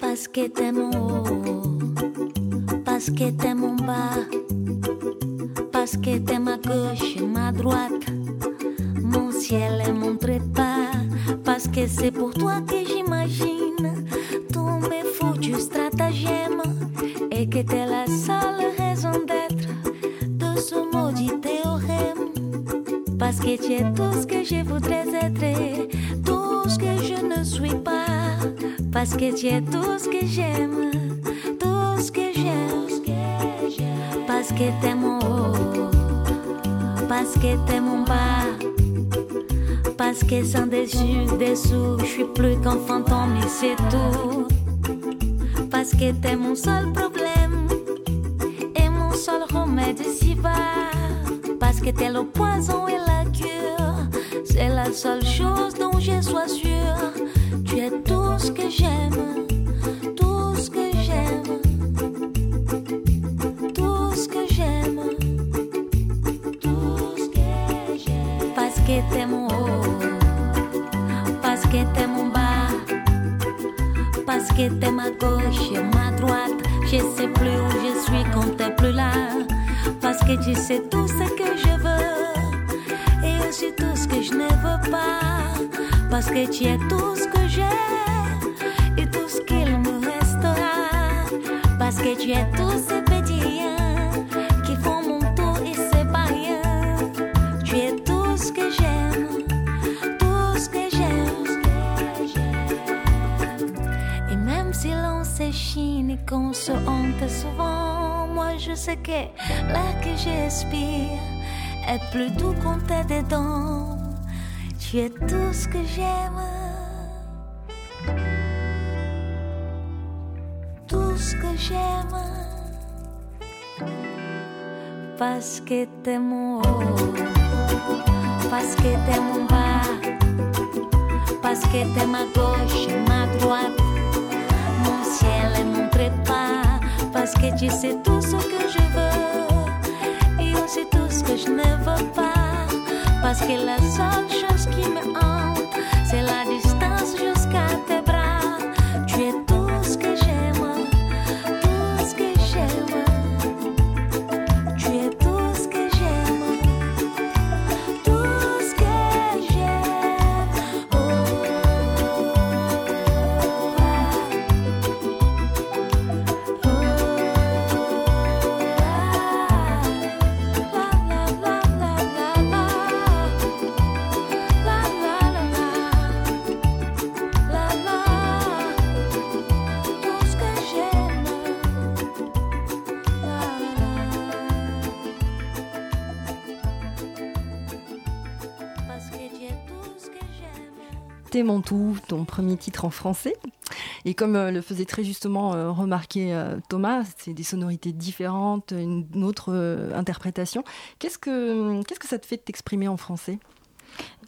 Parce que t'es mon haut, parce que t'es mon bas, parce que t'es ma gauche et ma droite, mon ciel et mon trépas, parce que c'est pour toi que j'imagine tous mes foutus stratagèmes et que t'es la seule raison d'être de ce maudit théorème. Parce que tu es tout ce que je voudrais être, tout ce que je ne suis pas. Parce que tu es tout ce que j'aime, tout ce que j'aime. Parce que t'es mon haut, parce que t'es mon bas. Parce que sans dessus, dessous, je suis plus qu'un fantôme et c'est tout. Parce que t'es mon seul problème et mon seul remède si va. Parce que t'es le poison et la cure. C'est la seule chose dont je sois sûre. Tu es tout ce que j'aime, Tu sais tout ce que je veux. Et aussi tout ce que je ne veux pas. Parce que tu es tout ce que j'ai. Et tout ce qu'il me restera. Parce que tu es tous ces petits riens qui font mon tour et c'est pas rien. Tu es tout ce que j'aime. Tout ce que j'aime. Et même si l'on s'échine et qu'on se honte souvent, moi je sais que j'espire est plus doux qu'on tes dedans. Tu es tout ce que j'aime. Tout ce que j'aime. Parce que t'es tout, ton premier titre en français. Et comme euh, le faisait très justement euh, remarquer euh, Thomas, c'est des sonorités différentes, une autre interprétation. Qu'est-ce que, qu'est-ce que ça te fait de t'exprimer en français?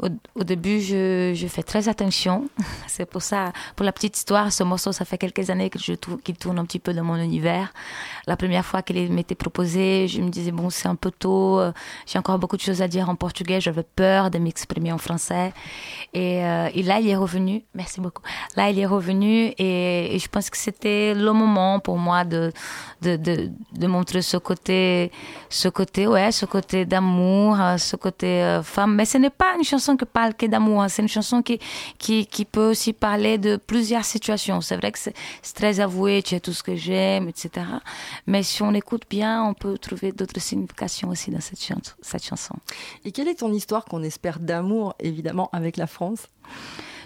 Au, début, je, fais très attention. *laughs* C'est pour ça, pour la petite histoire, ce morceau, ça fait quelques années qu'il tourne un petit peu dans mon univers. La première fois qu'il m'était proposé, je me disais, bon, c'est un peu tôt, euh, j'ai encore beaucoup de choses à dire en portugais, j'avais peur de m'exprimer en français. Et, euh, là, il est revenu, merci beaucoup. Là, il est revenu et, je pense que c'était le moment pour moi de, montrer ce côté, ce côté, ouais, ce côté d'amour, euh, ce côté femme. Mais ce n'est pas une chanson qui parle que d'amour, hein. c'est une chanson qui, qui, qui peut aussi parler de plusieurs situations. C'est vrai que c'est très avoué, tu es tout ce que j'aime, etc. Mais si on écoute bien, on peut trouver d'autres significations aussi dans cette, cette chanson. Et quelle est ton histoire qu'on espère d'amour, évidemment, avec la France?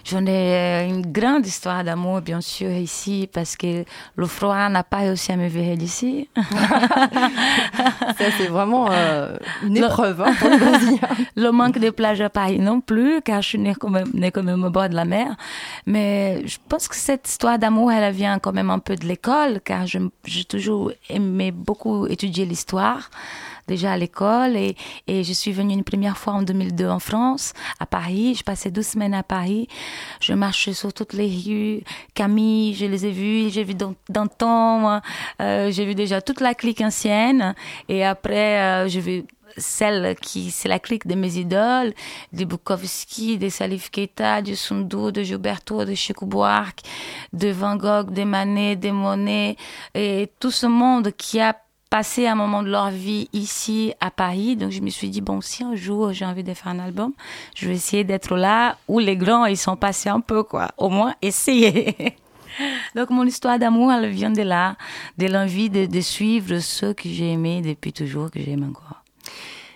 J'en ai euh, une grande histoire d'amour, bien sûr, ici, parce que le froid n'a pas réussi à me virer d'ici. Ça, c'est vraiment euh, une épreuve hein, pour le *laughs* le manque de plage à Paris non plus, car je suis née quand même, née quand même au bord de la mer. Mais je pense que cette histoire d'amour, elle vient quand même un peu de l'école, car j'ai toujours aimé beaucoup étudier l'histoire déjà à l'école et, et je suis venue une première fois en 2002 en France, à Paris. Je passais deux semaines à Paris. Je marchais sur toutes les rues. Camille, je les ai vues. J'ai vu Dan- Danton. euh, j'ai vu déjà toute la clique ancienne. Et après, euh, j'ai vu celle qui, c'est la clique de mes idoles, de Bukowski, de Salif Keita, de Sundu, de Gilberto, de Chico Buarque, de Van Gogh, de Manet, de Monet, et tout ce monde qui a passé un moment de leur vie ici à Paris. Donc je me suis dit, bon, si un jour j'ai envie de faire un album, je vais essayer d'être là où les grands, ils sont passés un peu, quoi. Au moins, essayer. *laughs* Donc mon histoire d'amour, elle vient de là, de l'envie de, de suivre ceux que j'ai aimés depuis toujours, que j'aime encore.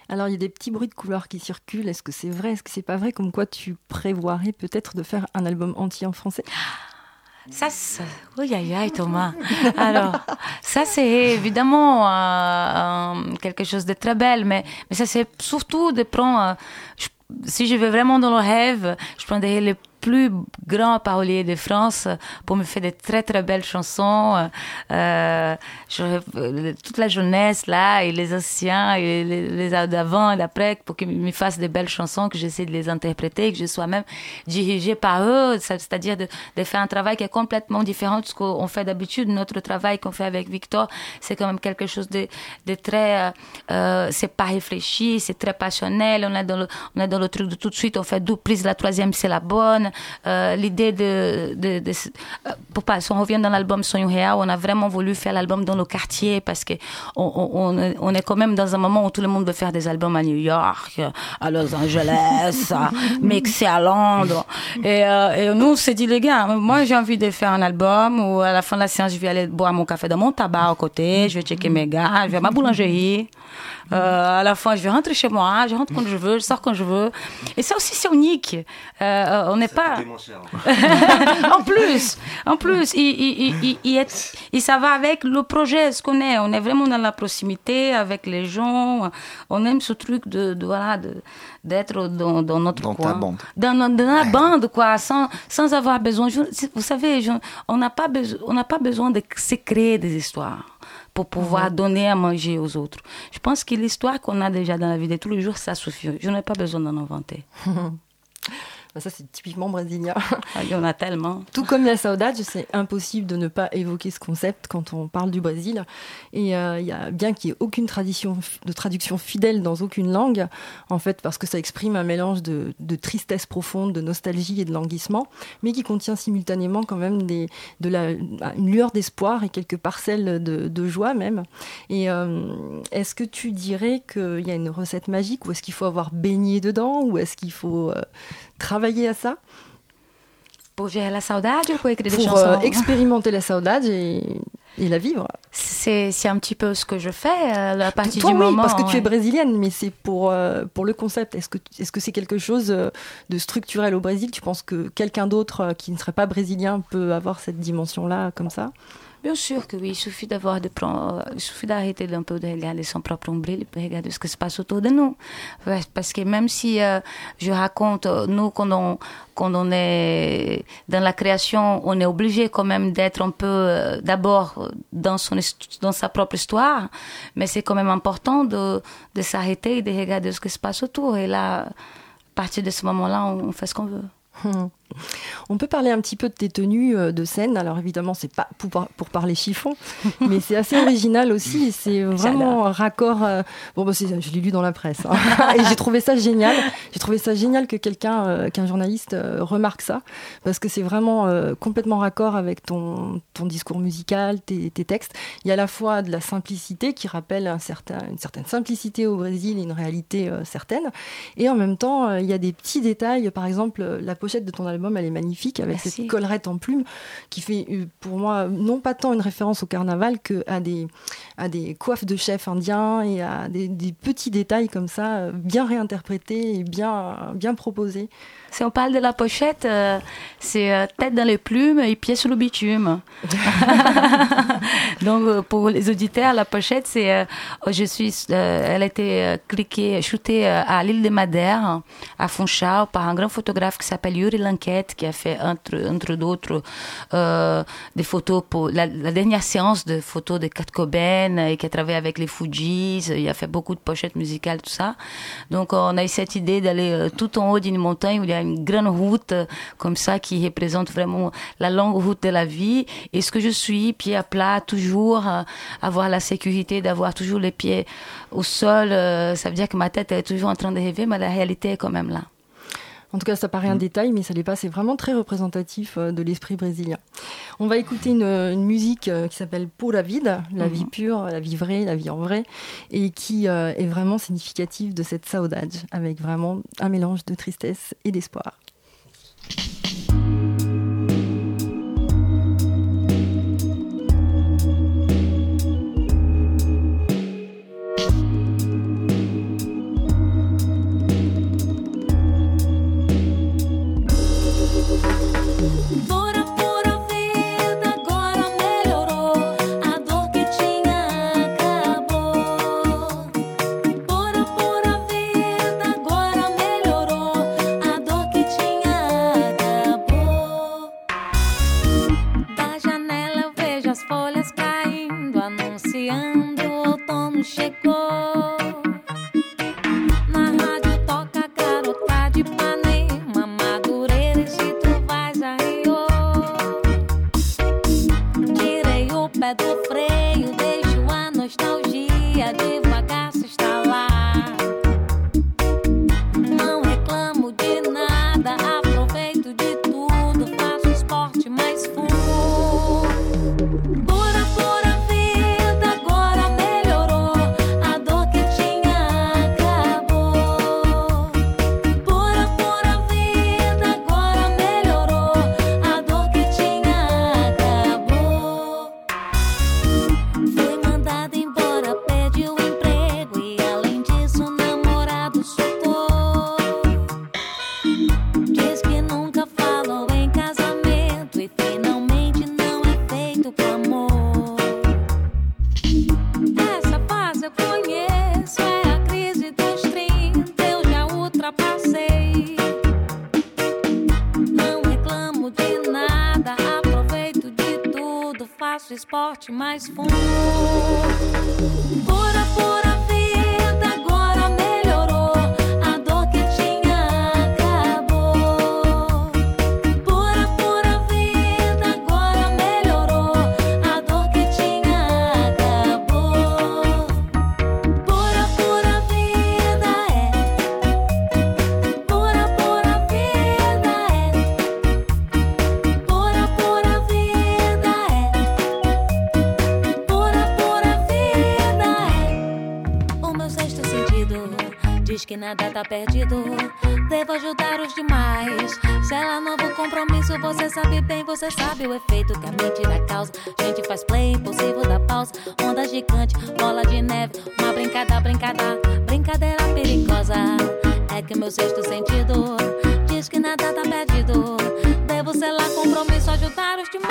Alors, il y a des petits bruits de couleurs qui circulent. Est-ce que c'est vrai? Est-ce que c'est pas vrai? Comme quoi tu prévoirais peut-être de faire un album entier en français? Ça, c'est... Oui, aïe, aïe, Thomas. Alors, ça, c'est évidemment euh, euh, quelque chose de très belle, mais, mais ça, c'est surtout de prendre... euh, si je vais vraiment dans le rêve, je prendrai les plus grands paroliers de France pour me faire de très, très belles chansons. Euh, euh, toute la jeunesse, là, et les anciens, et les, les d'avant et d'après, pour qu'ils me fassent de belles chansons, que j'essaie de les interpréter, que je sois même dirigée par eux, c'est-à-dire de, faire un travail qui est complètement différent de ce qu'on fait d'habitude. Notre travail qu'on fait avec Victor, c'est quand même quelque chose de, très, euh, c'est pas réfléchi, c'est très passionnel. On est dans le, on est dans le truc de tout de suite, on fait deux prises, la troisième c'est la bonne. Euh, L'idée de, de, de, euh, pour pas, si on revient dans l'album Sonho Real, on a vraiment voulu faire l'album dans le quartier parce que on, on, on est- quand même dans un moment où tout le monde veut faire des albums à New York, à Los Angeles, à *laughs* mixer à Londres. Et, euh, et nous, on s'est dit, les gars, moi j'ai envie de faire un album où à la fin de la séance, je vais aller boire mon café dans mon tabac à côté, je vais checker mes gars, je vais à ma boulangerie. Euh, à la fin, je vais rentrer chez moi, je rentre quand je veux, je sors quand je veux. Et ça aussi, c'est unique. Euh, on n'est pas. *laughs* en plus, en plus, il, il, il, il, il est- il- ça va avec le projet, ce qu'on est. On est vraiment dans la proximité avec les gens. On aime ce truc de, de voilà, de- d'être dans, dans notre Dans ta bande. Dans, dans- dans la bande, quoi, sans, sans avoir besoin. je- vous savez, je- on n'a pas, besoin on n'a pas besoin de se créer des histoires pour pouvoir donner à manger aux autres. Je pense que l'histoire qu'on a déjà dans la vie de tous les jours, ça suffit. Je n'ai pas besoin d'en inventer. *laughs* Bah, ça, c'est typiquement brésilien. *laughs* Ah, il y en a tellement. Tout comme la saudade, c'est impossible de ne pas évoquer ce concept quand on parle du Brésil. Et euh, il y a bien qu'il n'y ait aucune tradition de traduction fidèle dans aucune langue, en fait, parce que ça exprime un mélange de, de tristesse profonde, de nostalgie et de languissement, mais qui contient simultanément quand même des, de la, une lueur d'espoir et quelques parcelles de, de joie même. Et euh, est-ce que tu dirais qu'il y a une recette magique ou est-ce qu'il faut avoir baigné dedans ou est-ce qu'il faut euh, travailler à ça Pour gérer la saudade ou pour écrire des Pour chansons euh, expérimenter la saudade et, et la vivre. C'est c'est un petit peu ce que je fais euh, à partir Toi, du oui, moment. parce que tu es brésilienne, mais c'est pour, euh, pour le concept. Est-ce que est-ce que c'est quelque chose de structurel au Brésil? Tu penses que quelqu'un d'autre qui ne serait pas brésilien peut avoir cette dimension-là comme ça? Bien sûr que oui, il suffit d'avoir de prendre, suffit d'arrêter d'un peu de regarder son propre et puis regarder ce qui se passe autour de nous. Parce que même si euh, je raconte, euh, nous, quand on, quand on est dans la création, on est obligé quand même d'être un peu euh, d'abord euh, dans, dans sa propre histoire, mais c'est quand même important de, de s'arrêter et de regarder ce qui se passe autour. Et là, à partir de ce moment-là, on, on fait ce qu'on veut. On peut parler un petit peu de tes tenues euh, de scène. Alors évidemment, c'est pas pour, par- pour parler chiffon, *laughs* mais c'est assez original aussi. C'est vraiment un raccord. euh, Bon, bah, je l'ai lu dans la presse hein. *laughs* et j'ai trouvé ça génial. J'ai trouvé ça génial que quelqu'un, euh, qu'un journaliste euh, remarque ça, parce que c'est vraiment complètement raccord avec ton, ton discours musical, tes, tes textes. Il y a à la fois de la simplicité qui rappelle un certain, une certaine simplicité au Brésil et une réalité certaine, et en même temps, il y a des petits détails. Par exemple, la pochette de ton album, elle est magnifique avec Merci. cette collerette en plume qui fait euh, pour moi non pas tant une référence au carnaval que à des, à des coiffes de chefs indiens et à des, des petits détails comme ça, euh, bien réinterprétés et bien, bien proposés. Si on parle de la pochette, euh, c'est euh, tête dans les plumes et pieds sur le bitume. *laughs* *laughs* Donc euh, pour les auditeurs, la pochette, c'est euh, je suis, elle a été cliquée, shootée à l'île de Madère, à Funchal, par un grand photographe qui s'appelle Yuri Lanquette, qui a fait entre, entre d'autres des photos pour la, la dernière séance de photos de Kurt Cobain et qui a travaillé avec les Fujis. Il a fait beaucoup de pochettes musicales, tout ça. Donc on a eu cette idée d'aller tout en haut d'une montagne où il y a une grande route euh, comme ça qui représente vraiment la longue route de la vie. Et ce que je suis, pied à plat, toujours euh, avoir la sécurité d'avoir toujours les pieds au sol, euh, ça veut dire que ma tête est toujours en train de rêver, mais la réalité est quand même là. En tout cas, ça paraît un détail, mais ça l'est pas. C'est vraiment très représentatif euh, de l'esprit brésilien. On va écouter une, une musique euh, qui s'appelle Pura Vida, la vie pure, la vie vraie, la vie en vrai, et qui euh, est vraiment significative de cette saudade, avec vraiment un mélange de tristesse et d'espoir. de tu frente. Nada tá perdido. Devo ajudar os demais. Se ela novo compromisso, você sabe bem, você sabe o efeito que a mentira causa. Gente faz play, impossível da pausa. Onda gigante, bola de neve. Uma brincada, brincada, brincadeira perigosa. É que meu sexto sentido diz que nada tá perdido. Devo selar compromisso, ajudar os demais.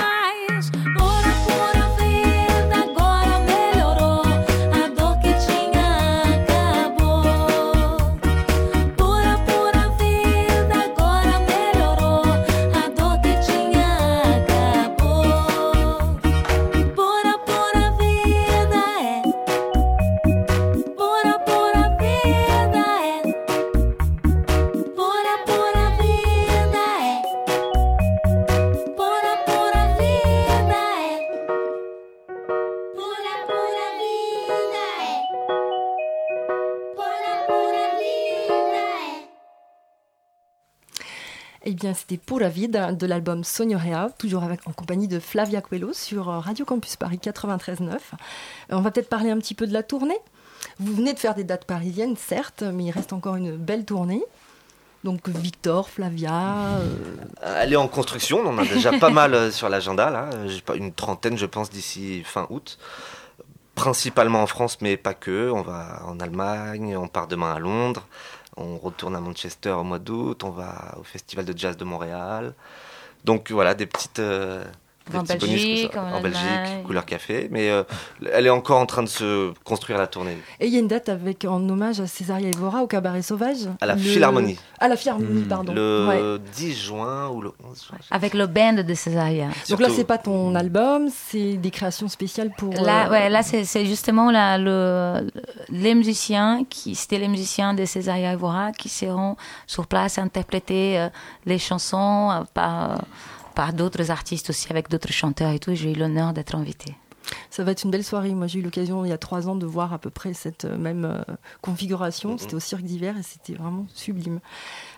C'était Pour la de l'album Sognorea, toujours en compagnie de Flavia Coelho sur euh, Radio Campus Paris 93.9. Euh, On va peut-être parler un petit peu de la tournée. Vous venez de faire des dates parisiennes, certes, mais il reste encore une belle tournée. Donc Victor, Flavia, euh, Elle est en construction, on en a déjà pas mal euh, sur l'agenda, là. Une trentaine, je pense, d'ici fin août. Principalement en France, mais pas que. On va en Allemagne, on part demain à Londres, on retourne à Manchester au mois d'août, on va au Festival de Jazz de Montréal. Donc voilà, des petites. En petits bonus comme Belgique, ça. en en Belgique, Allemagne. couleur café. Mais euh, elle est encore en train de se construire la tournée. et il y a une date avec, en hommage à Césaria Evora au Cabaret Sauvage. À la Le- Philharmonie. À la Philharmonie, pardon. Le Ouais. 10 juin ou le 11 juin. Avec le band de Césaria. Donc là, Surtout- c'est pas ton album, c'est des créations spéciales pour. Là, euh, ouais, là c'est justement la, le, les musiciens, qui c'était les musiciens de Césaria Evora qui seront sur place à interpréter euh, les chansons euh, par, euh, par d'autres artistes aussi, avec d'autres chanteurs et tout. J'ai eu l'honneur d'être invitée. Ça va être une belle soirée. Moi, j'ai eu l'occasion il y a trois ans de voir à peu près cette euh, même euh, configuration. C'était au Cirque d'hiver et c'était vraiment sublime.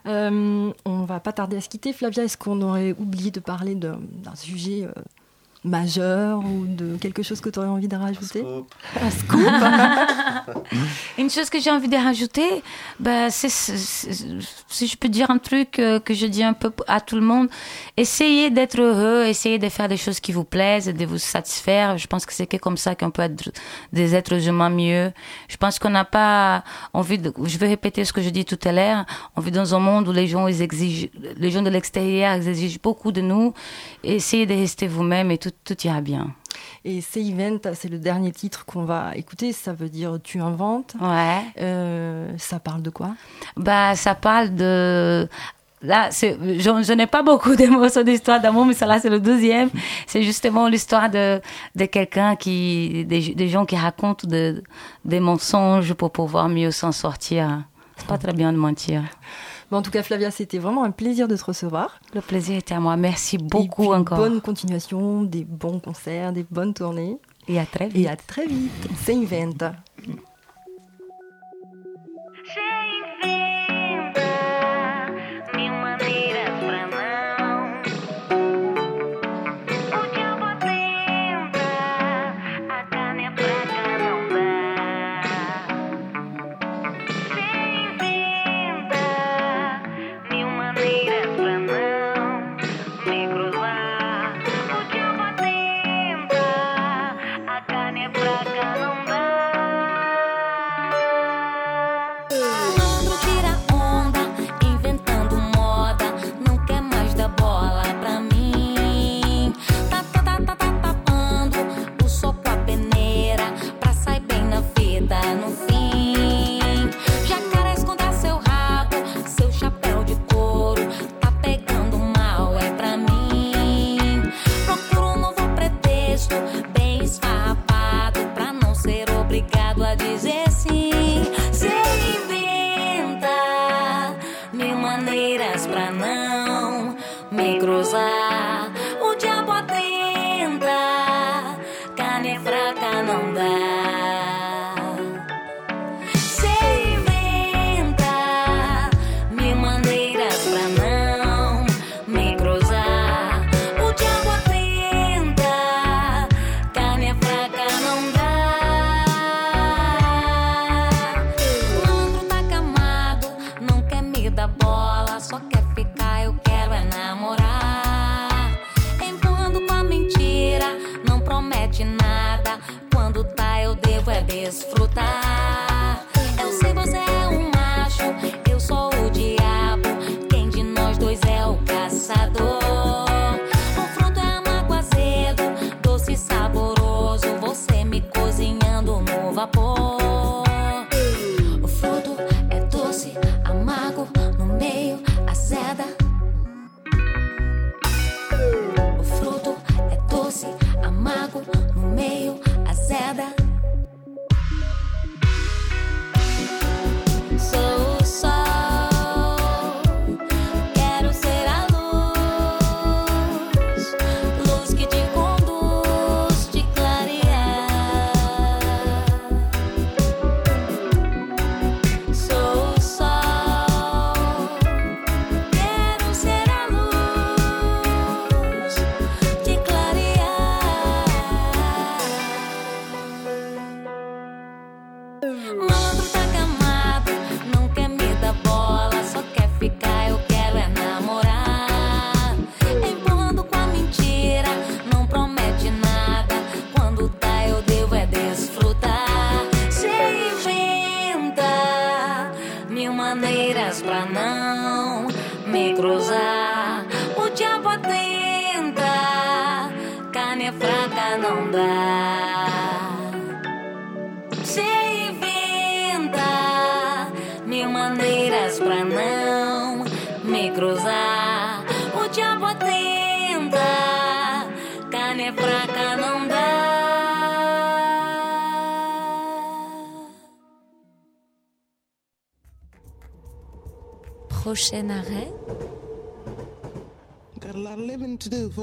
Euh, on va pas tarder à se quitter. Flavia, est-ce qu'on aurait oublié de parler de- d'un sujet euh, majeur ou de quelque chose que tu aurais envie de rajouter Un scoop *laughs* Une chose que j'ai envie de rajouter, bah, c'est, si je peux dire un truc euh, que je dis un peu à tout le monde, essayez d'être heureux, essayez de faire des choses qui vous plaisent, de vous satisfaire. Je pense que c'est que comme ça qu'on peut être des êtres humains mieux. Je pense qu'on n'a pas envie de, je vais répéter ce que je dis tout à l'heure, on vit dans un monde où les gens, ils exigent, les gens de l'extérieur, exigent beaucoup de nous. Essayez de rester vous-même et tout, tout ira bien. Et c'est Event, c'est le dernier titre qu'on va écouter. Ça veut dire tu inventes. Ouais. Euh, ça parle de quoi? Bah, ça parle de. Là, je, je n'ai pas beaucoup *laughs* d'émotions d'histoire d'amour, mais ça là, c'est le deuxième. C'est justement l'histoire de, de quelqu'un qui, des, des gens qui racontent de, des mensonges pour pouvoir mieux s'en sortir. C'est pas très bien de mentir. En tout cas, Flavia, c'était vraiment un plaisir de te recevoir. Le plaisir était à moi. Merci Et beaucoup puis, encore. Bonne continuation, des bons concerts, des bonnes tournées. Et à très vite. Et à très vite. C'est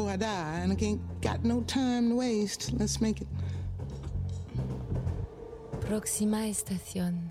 I die, and I ain't got no time to waste. Let's make it. próxima estación.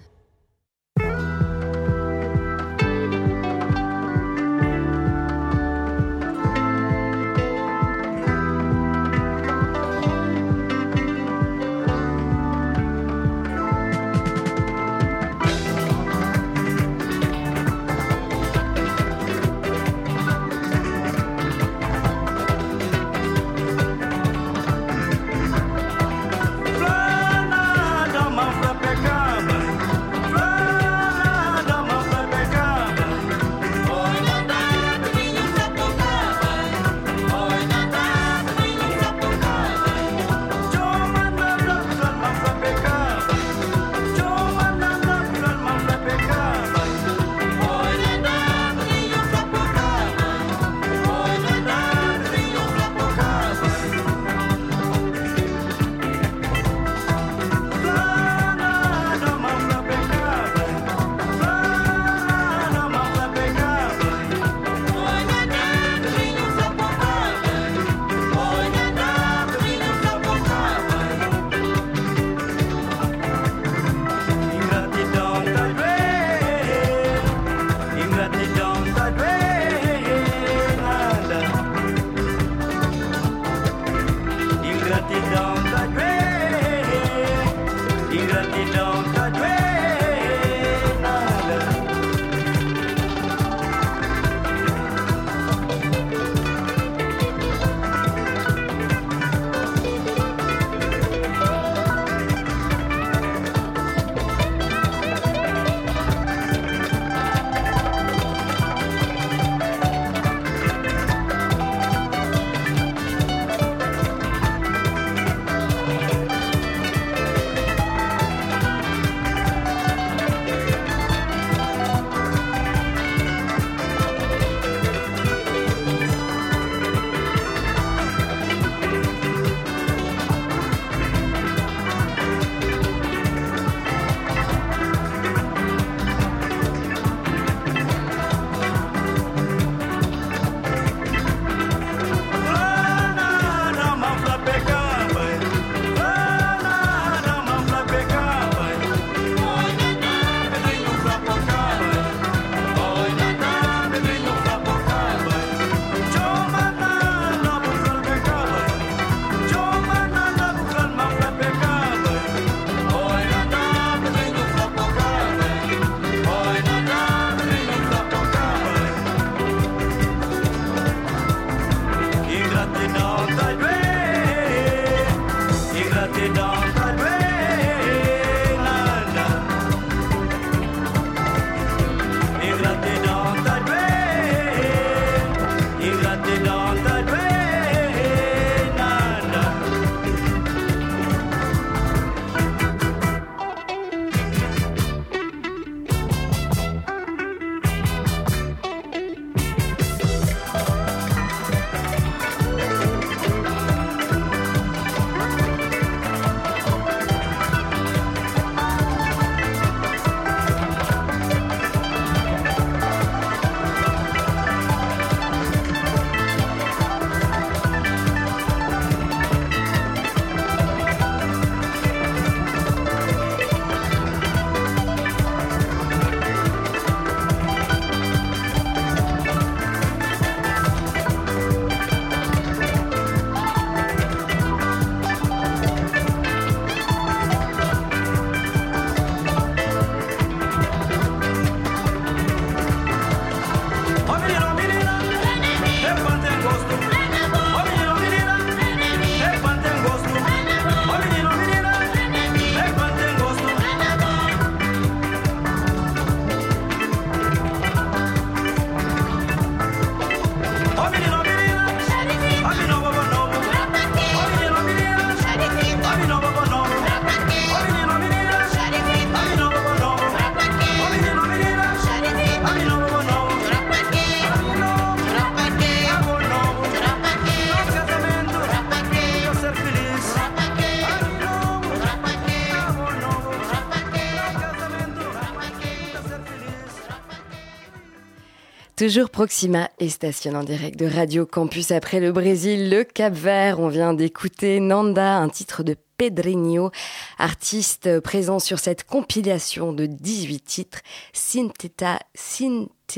Toujours Proxima et station en direct de Radio Campus après le Brésil, le Cap Vert. On vient d'écouter Nanda, un titre de Pedrinho, artiste présent sur cette compilation de 18 titres,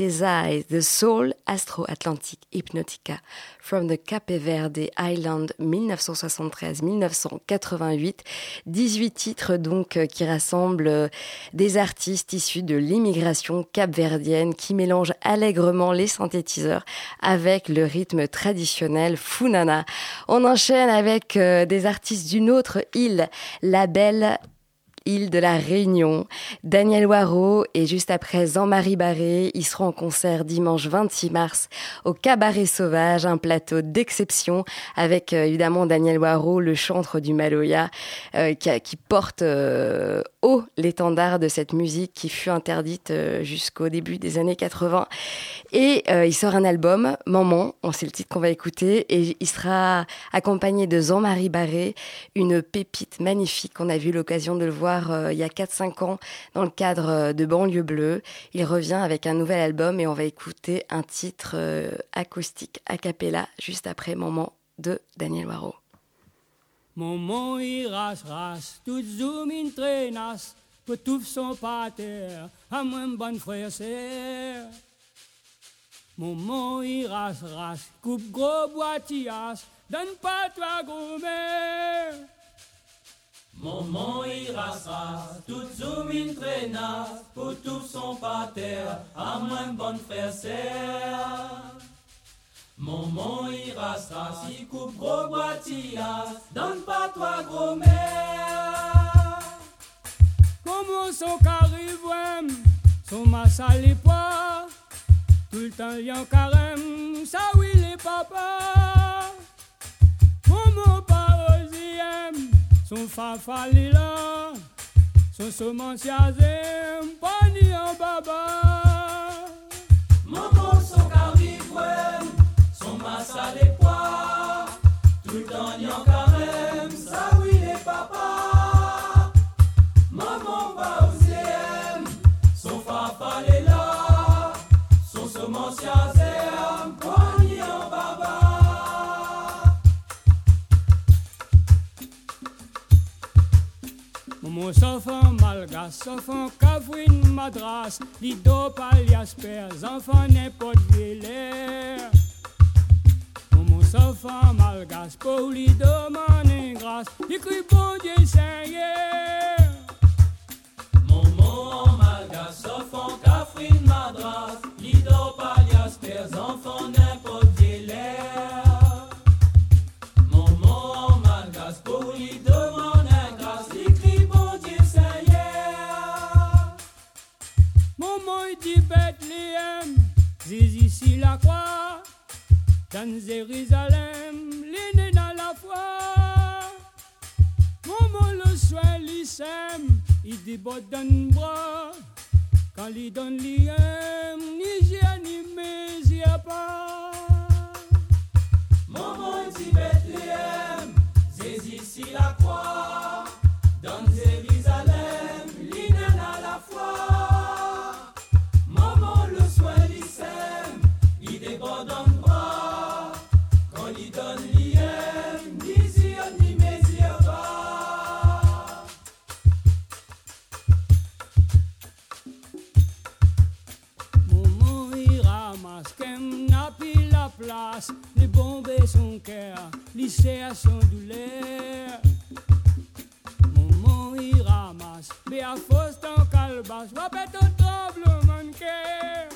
Syntheta, Synthesize the Soul Astro-Atlantic Hypnotica from the Cape Verde Island 1973-1988. 18 titres donc euh, qui rassemblent euh, des artistes issus de l'immigration capverdienne qui mélangent allègrement les synthétiseurs avec le rythme traditionnel funana. On enchaîne avec euh, des artistes d'une autre île, la belle île de la Réunion. Daniel Waro et juste après Jean-Marie Barré, ils seront en concert dimanche 26 mars au Cabaret Sauvage, un plateau d'exception avec euh, évidemment Daniel Waro, le chantre du Maloya, euh, qui, porte euh, haut l'étendard de cette musique qui fut interdite jusqu'au début des années 80. Et il sort un album, Maman, on sait le titre qu'on va écouter, et il sera accompagné de Jean-Marie Barré, une pépite magnifique. On a vu l'occasion de le voir euh, il y a 4-5 ans dans le cadre euh, de Banlieue Bleue. Il revient avec un nouvel album et on va écouter un titre euh, acoustique a cappella juste après Moment de Daniel Waro. Moment iras ras, tout zoom in trenas, pour tout son pater, à moins bon frère. Moment iras ras, coupe gros boitias, donne pas toi gros mère. Moment ira tout zoom in traîna, pour tout son pater, à moins bon frère serre. Moment ira si coupe gros boitillas, donne pas toi gros mère. Comment son carré son massa les poids, tout le temps carême, ça oui les papas. Son fafalila, son semenciazem, pani en baba. Maman son carivouem, son massa les pois, tout en carême, ça oui les papas. Mon enfant malgas, enfant cavouine madras, lido palias pères, enfant n'importe l'air. Mon enfant malgas, pour lui demander grâce, écrit bon Dieu Seigneur. Mon malgas, enfant la croix, dans Jérusalem, l'aîné dans la foi. Maman le soin l'issem, il dit bon d'un bras, quand il donne l'iem, ni j'ai ni mes pas. Maman dit Bethléem, Jésus ici la croix, dans Jérusalem, place, les bombes et son cœur, les serre son douleur. Maman il ramasse, mais à force d'un calebasse, va bête au tremblement de cœur.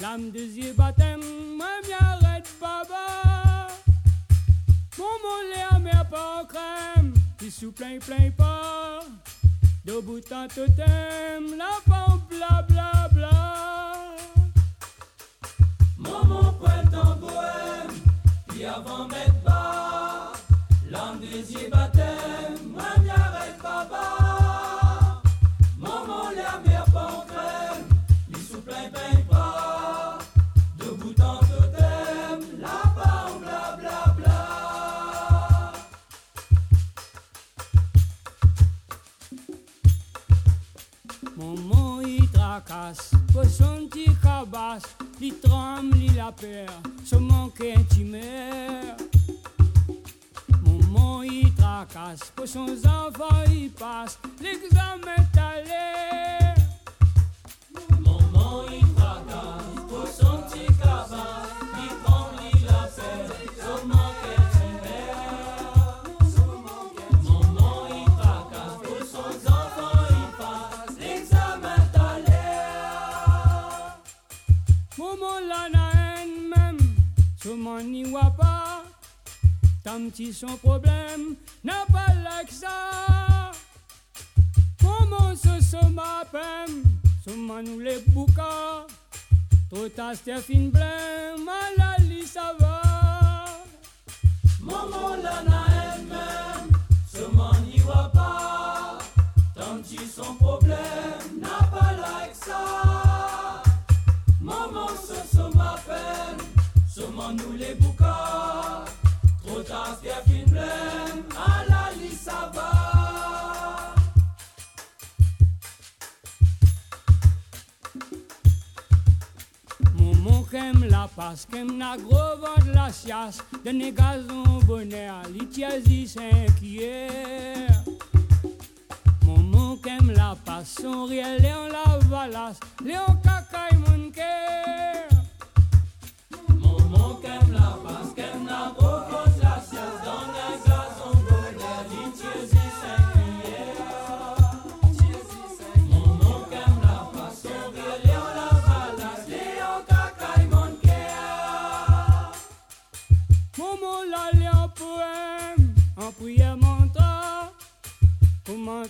L'âme désir baptême, moi m'arrête baba. Maman l'air mais pas en crème, qui sous plein plein pas. Debout en totem, la femme bla bla bla. Maman le temps poème, qui avant mettre bas, l'âme désir baptême, son petit cabasse, li tremble, li la perd, se manque intimaire. Maman y tracasse, pour son enfant y passe, l'examen est allé. Seulement n'y voit pas. Tant petit son problème, n'a pas ça. Maman se se ma peine, seulement nous les bouca. Trop tard, Stéphane blême, à la lit ça va. Maman la na elle-même, seulement n'y voit pas. Tant que son problème n'a pas like Somons-nous les boucans Trop tard, c'est une blême, à la lissaba. Moumou kem la passe, kem na gros de la siasse, de négazon bonheur, l'itiasie s'inquiète. Moumou kem la passe, son réel, léon la valasse, léon kakaï mounke.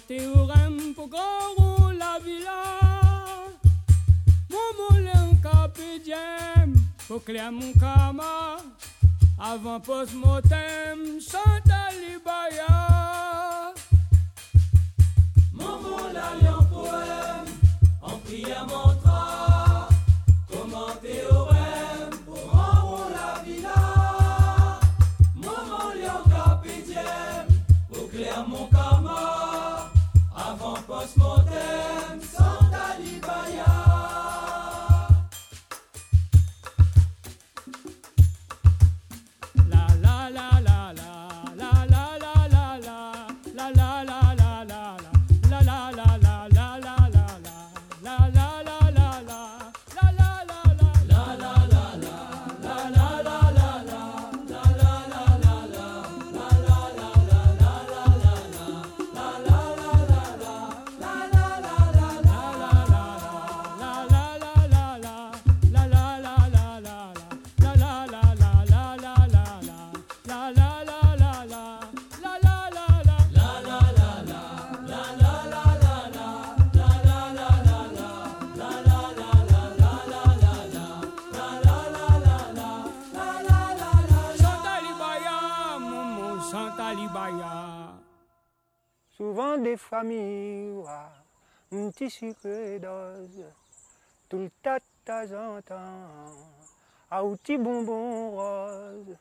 Théorème pour roule la villa. Lit un capédiem, pour clair mon kama, avant post-mortem, Santa Libaya. La lit en poème, en prière mantra, comment théorème pour en la villa. Lit en capédiem, au clair mon Cosmodel. Souvent des familles, un petit sucre dose, tout le tas de temps en temps, à un petit bonbon rose.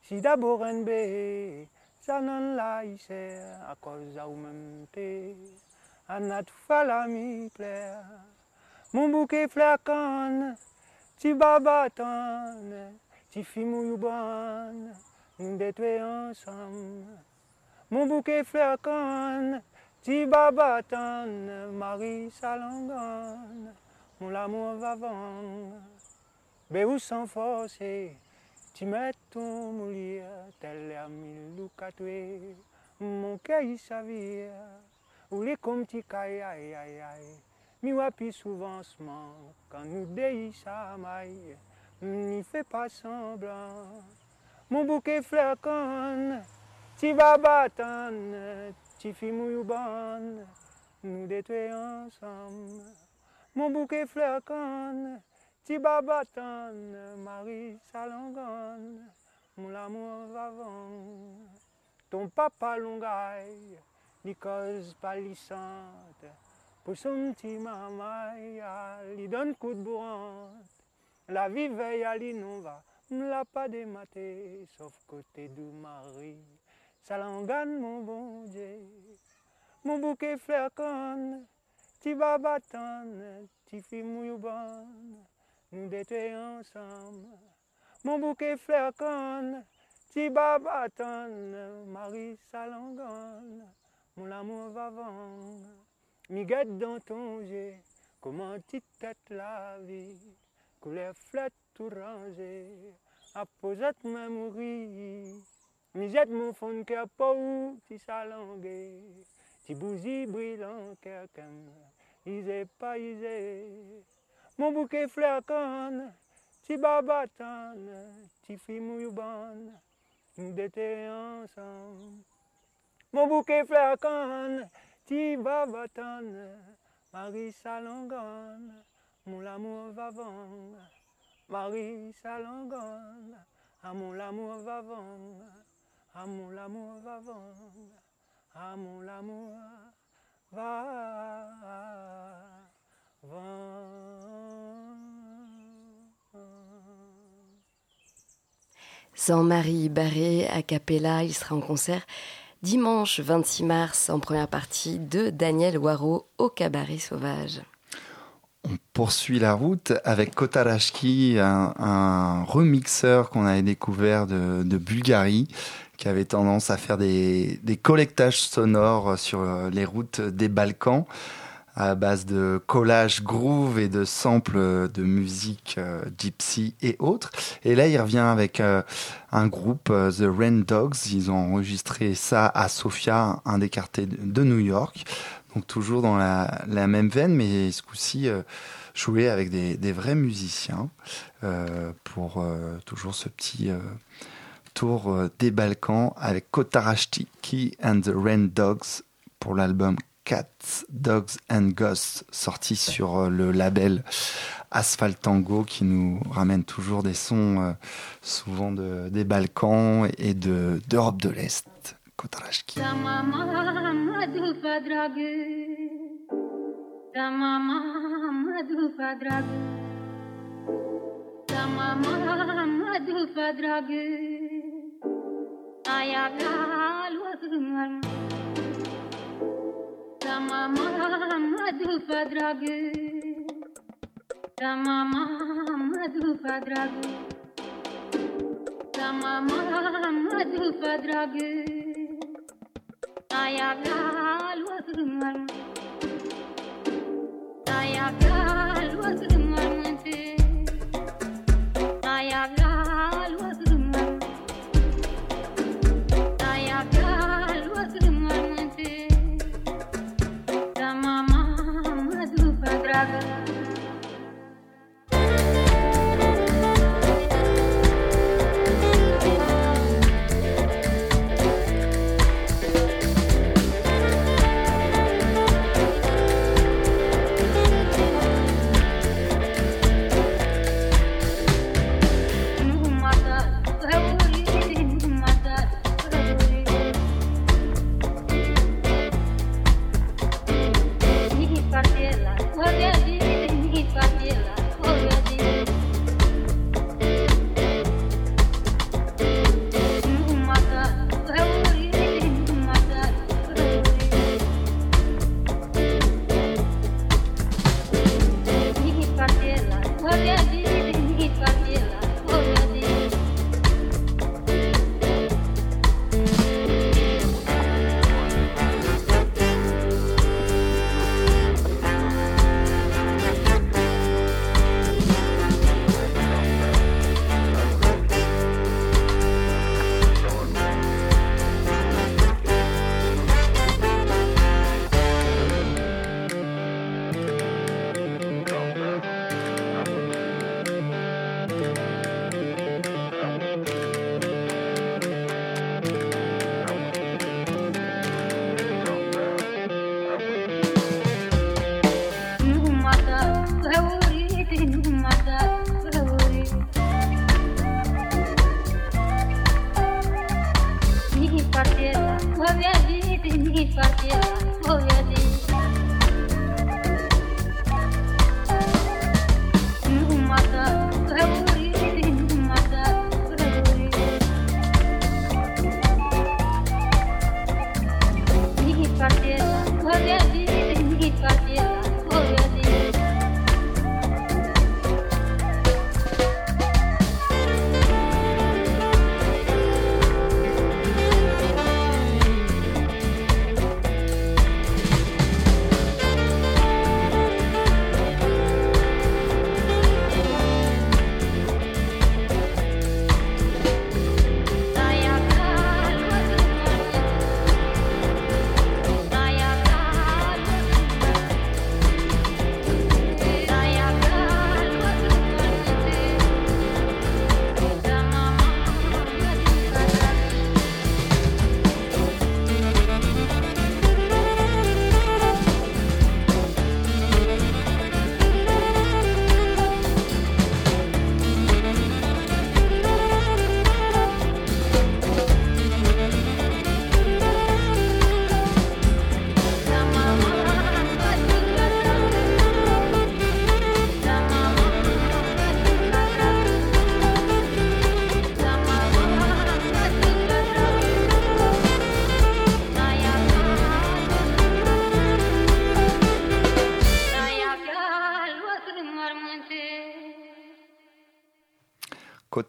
Si d'abord un bé, ça n'en l'a à cause à ou même té, à notre fala mi plaire. Mon bouquet flacon, ti babaton, ti fimouille bonne, nous détruit ensemble. Mon bouquet flacon, ti babaton, Marie Salangon, mon l'amour va vendre. Où sans forcer, tu mets ton moulier, tel ou quatre, mon cœur il s'avire, ou les comme caille, aïe aïe aïe. Mi wapi souvent quand nous déhissons sa maille, n'y fait pas semblant. Mon bouquet ti babaton, ti fimouille bonne, nous détruit ensemble. Mon bouquet flacon, ti babaton, Marie Salangon, mon l'amour vivant. Ton papa longaille, li cause palissante, pour son petit maman, il donne coup de bourrante. La vie veille à l'innova, me l'a pas dématé, sauf côté du mari. Ça l'engane mon bon Dieu. Mon bouquet flacon, ti babatan, ti fi bon, nous d'été ensemble. Mon bouquet fleur conne, ti babatan, Marie Salangon, mon amour va vendre. Miguette dans ton jet, comment tu tête la vie, couleur flotte tout rangé, à poser ma mourir. Mi jette mon fond de cœur pour ti salangué, ti bougie brillant cœur comme isé pas isé. Mon bouquet fleur conne, ti babatane, ti fi bonne, nous d'été ensemble. Mon bouquet fleur ti babatane, Marie Salangone, mon amour va vendre. Marie Salangone, à mon amour va vendre. À mon amour va vendre. À mon amour va Jean-Marie Barré à Capella, il sera en concert dimanche 26 mars en première partie de Daniel Waro au Cabaret Sauvage. On poursuit la route avec Kotarashki, un, remixeur qu'on avait découvert de, Bulgarie, qui avait tendance à faire des, collectages sonores sur les routes des Balkans à base de collage groove et de samples de musique euh, gypsy et autres. Et là, il revient avec euh, un groupe, euh, The Rain Dogs. Ils ont enregistré ça à Sofia, un des quartiers de New York. Donc toujours dans la, même veine, mais ce coup-ci joué avec des, vrais musiciens pour toujours ce petit tour des Balkans avec Kotarashti and the Rain Dogs pour l'album Cats, Dogs and Ghosts, sorti sur euh, le label Asphalt Tango, qui nous ramène toujours des sons euh, souvent de, des Balkans et de, d'Europe de l'Est. Dupa ينال وغمم தமமாமது பத்ராகு தமமாமது பத்ராகு தமமாமது பத்ராகு தாயாகால் வகுமன் தாயாகால் வகுமன்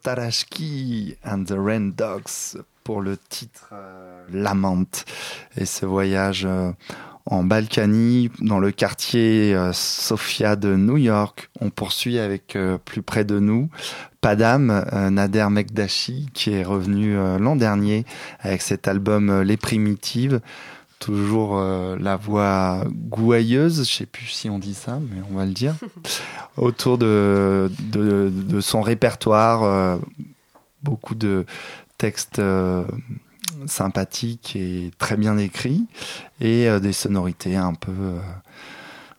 Kotarashki and the Rain Dogs pour le titre euh, Lament. Et ce voyage euh, en Balkany, dans le quartier euh, Sofia de New York, on poursuit avec plus près de nous Padam, Nader Mekdashi, qui est revenu l'an dernier avec cet album Les Primitives. Toujours euh, la voix gouailleuse, je sais plus si on dit ça, mais on va le dire, *laughs* autour de, de, de son répertoire, euh, beaucoup de textes euh, sympathiques et très bien écrits, et des sonorités un peu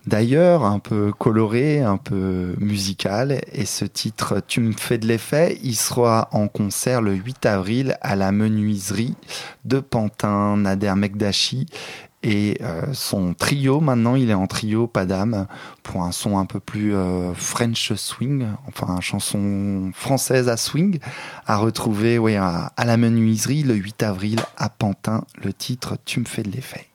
d'ailleurs, un peu colorées, un peu musicales. Et ce titre, Tu me fais de l'effet, il sera en concert le 8 avril à la menuiserie de Pantin, Nader Mekdashi. Et euh, son trio, maintenant, il est en trio, Padam, pour un son un peu plus euh, French swing, enfin, chanson française à swing, à retrouver ouais, à, à la menuiserie le 8 avril à Pantin, le titre Tu me fais de l'effet.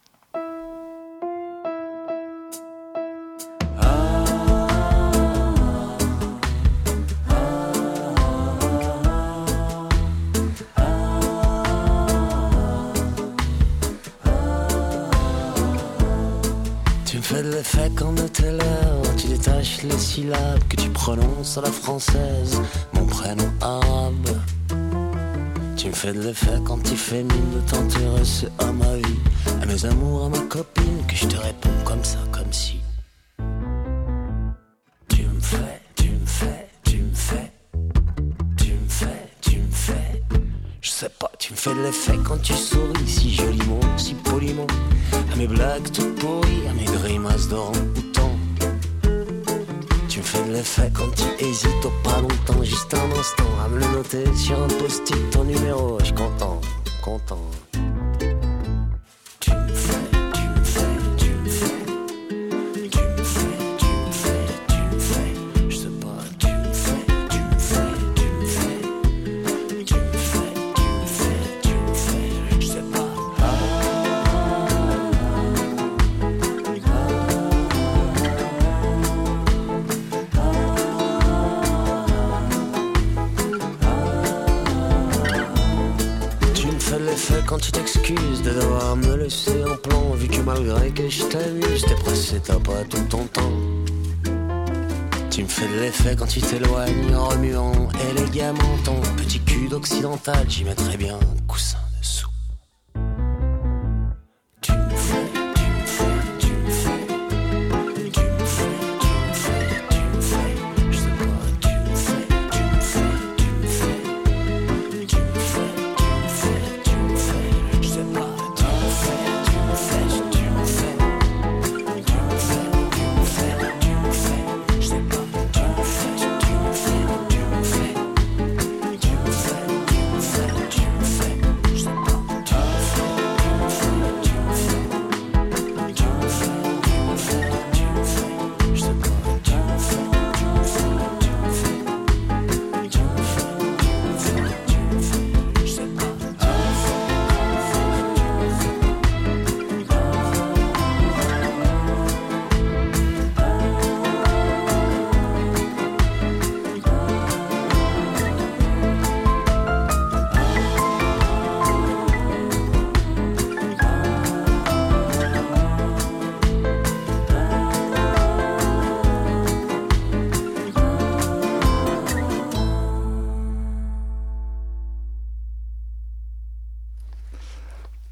De l'effet quand de tes lèvres Tu détaches les syllabes que tu prononces à la française. Mon prénom arabe Tu me fais de l'effet quand tu fais mine de t'intéresser à ma vie. À mes amours, à ma copine Que je te réponds comme ça, comme si. Tu me fais, tu me fais, tu me fais. Tu me fais, tu me fais. Je sais pas, tu me fais de l'effet quand tu souris Si joliment, si poliment à mes blagues toutes pourries, à mes grimaces d'orang-outan. Tu me fais de l'effet quand tu hésites au pas longtemps, juste un instant, à me le noter sur un post-it, ton numéro, je content, content. Quand tu t'excuses de devoir me laisser en plan Vu que malgré que je t'amuse, t'es pressé, t'as pas tout ton temps. Tu me fais de l'effet quand tu t'éloignes en remuant élégamment ton petit cul d'occidental J'y mettrais bien un coussin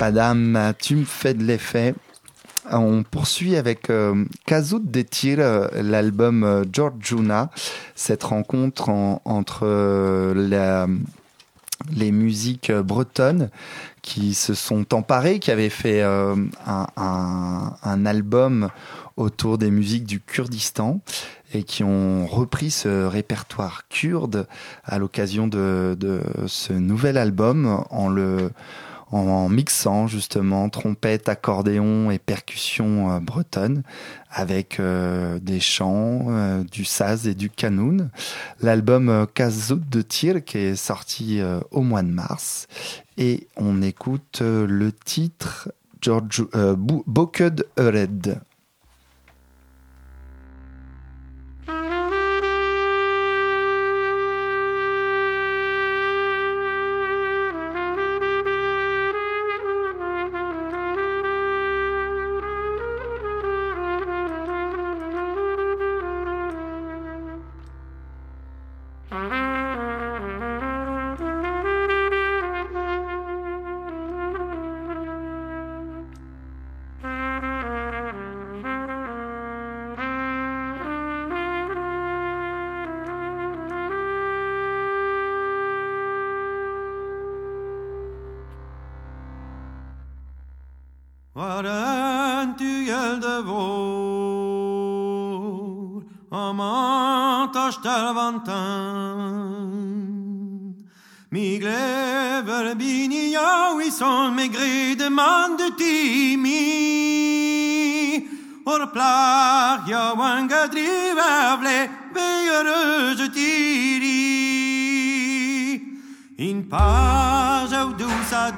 Padam, tu me fais de l'effet. On poursuit avec euh, Kazut Detir, euh, l'album euh, Georgiuna, cette rencontre en- entre euh, les musiques bretonnes qui se sont emparées, qui avaient fait un album autour des musiques du Kurdistan et qui ont repris ce répertoire kurde à l'occasion de, de ce nouvel album en le en mixant justement trompette, accordéon et percussion euh, bretonne avec euh, des chants, euh, du saz et du kanoun. L'album Kazout de Tir qui est sorti au mois de mars et on écoute le titre George Bo- Boked. Au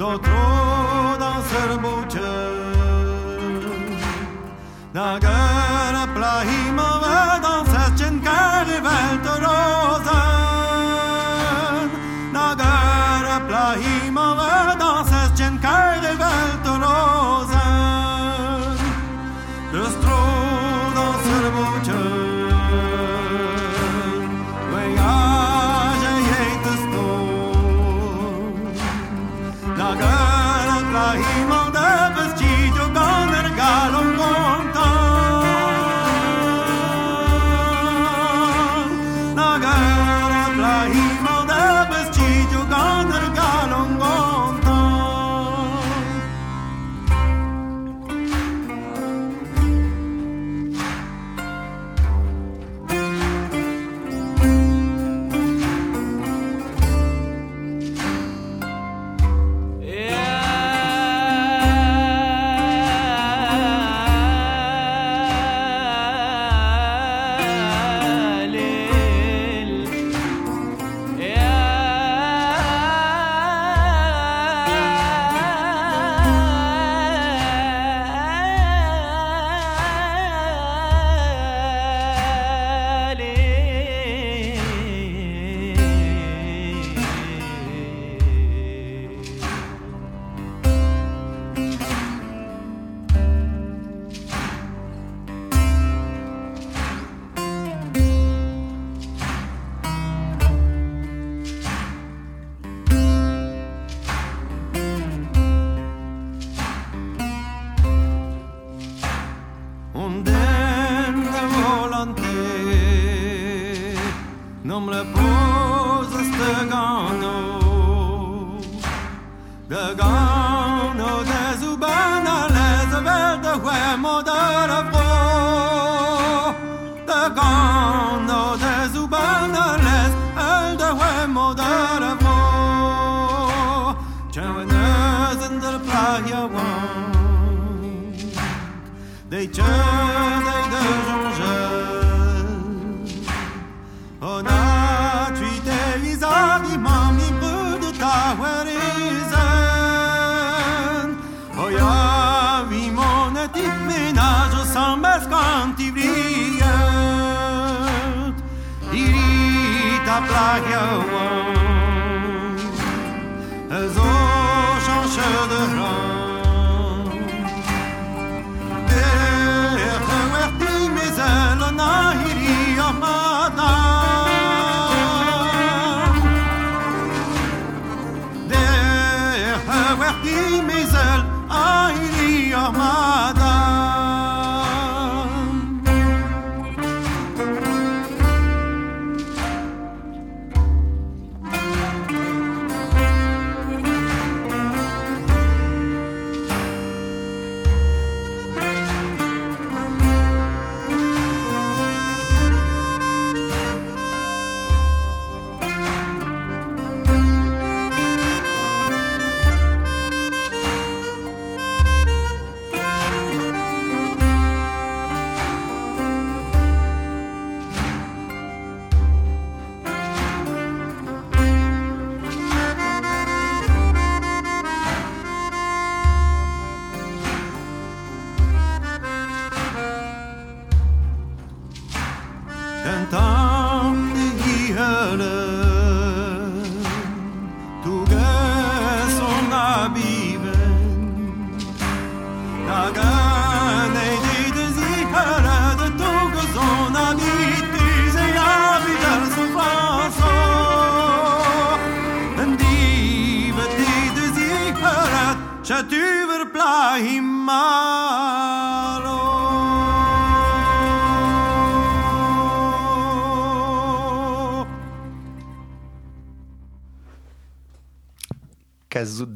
de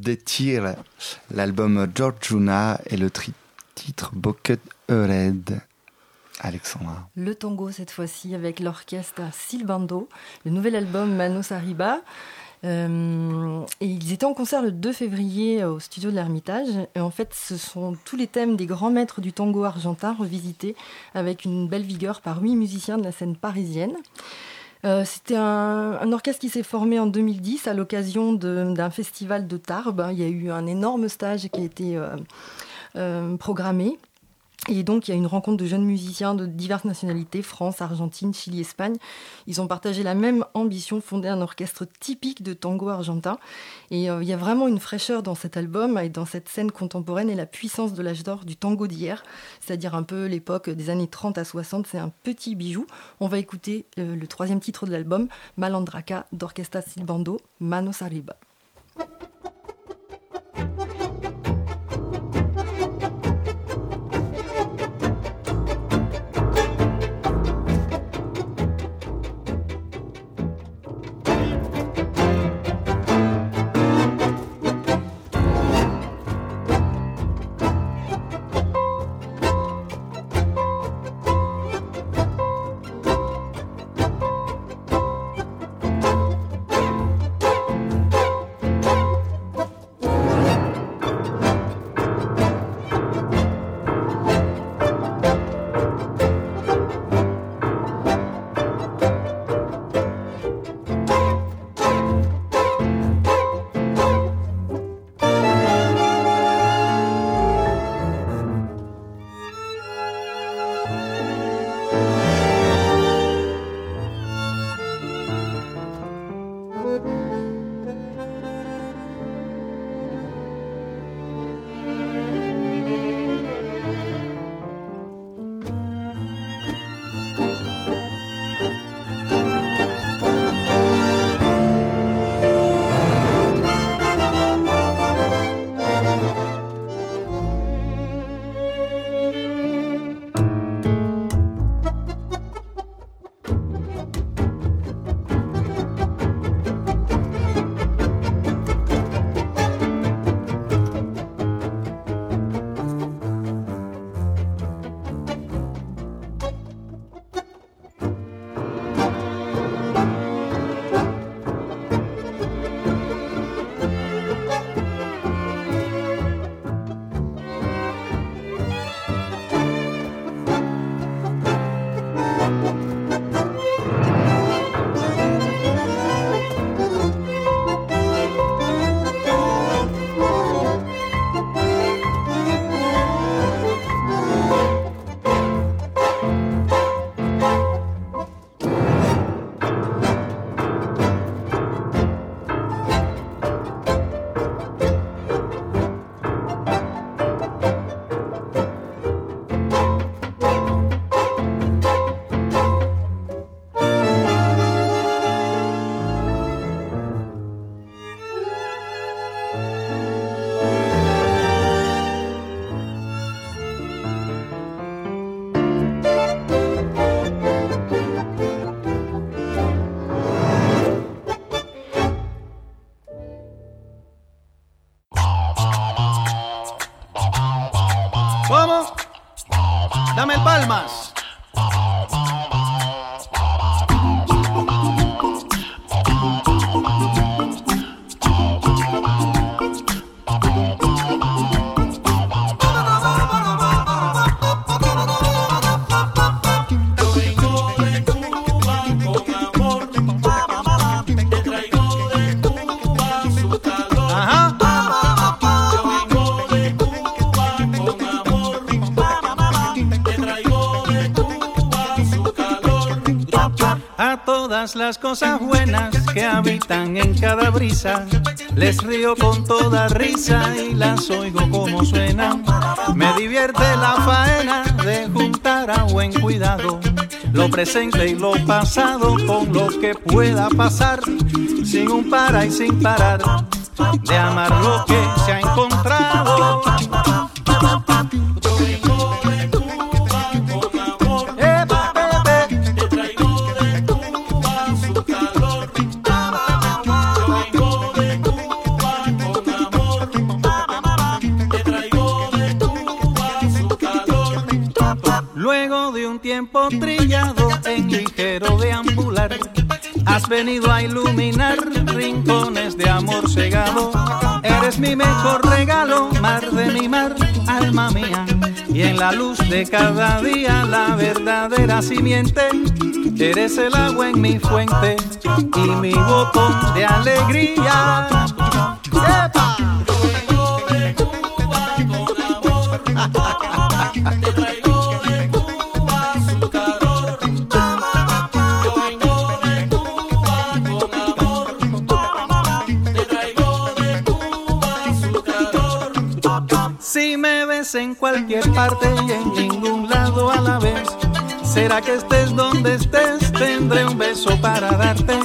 Kazut de Tir, l'album Georgiuna et le titre Bucket Ered. Alexandra. Le tango cette fois-ci avec l'orchestre Silbando, le nouvel album Manos Arriba. Euh, et ils étaient en concert le 2 février au studio de l'Ermitage. Et en fait, ce sont tous les thèmes des grands maîtres du tango argentin revisités avec une belle vigueur par huit musiciens de la scène parisienne. Euh, C'était un, orchestre qui s'est formé en 2010 à l'occasion d'un festival de Tarbes. Il y a eu un énorme stage qui a été euh, euh, programmé. Et donc, il y a une rencontre de jeunes musiciens de diverses nationalités, France, Argentine, Chili, Espagne. Ils ont partagé la même ambition, fonder un orchestre typique de tango argentin. Et euh, il y a vraiment une fraîcheur dans cet album et dans cette scène contemporaine et la puissance de l'âge d'or du tango d'hier, c'est-à-dire un peu l'époque des années 30 à 60. C'est un petit bijou. On va écouter euh, le troisième titre de l'album, Malandraca d'Orchestra Silbando, Manos Arriba. Las cosas buenas que habitan en cada brisa, les río con toda risa y las oigo como suenan. Me divierte la faena de juntar a buen cuidado lo presente y lo pasado con lo que pueda pasar, sin un para y sin parar, de amar lo que se ha encontrado Eres mi mejor regalo, mar de mi mar, alma mía. Y en la luz de cada día la verdadera simiente. Eres el agua en mi fuente y mi botón de alegría. Y en ningún lado a la vez, será que estés donde estés, tendré un beso para darte.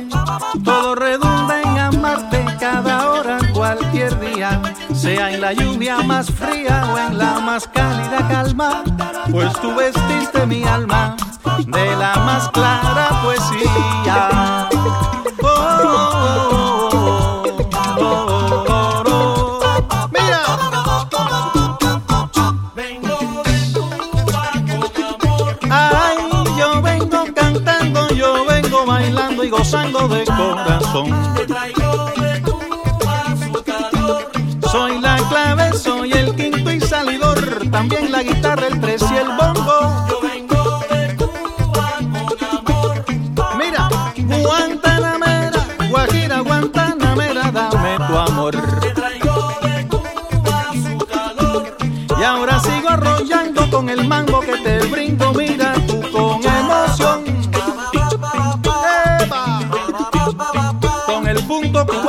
Todo redunda en amarte cada hora, cualquier día, sea en la lluvia más fría o en la más cálida calma, pues tú vestiste mi alma corazón. Soy la clave, soy el quinto y salidor, también la guitarra, el tres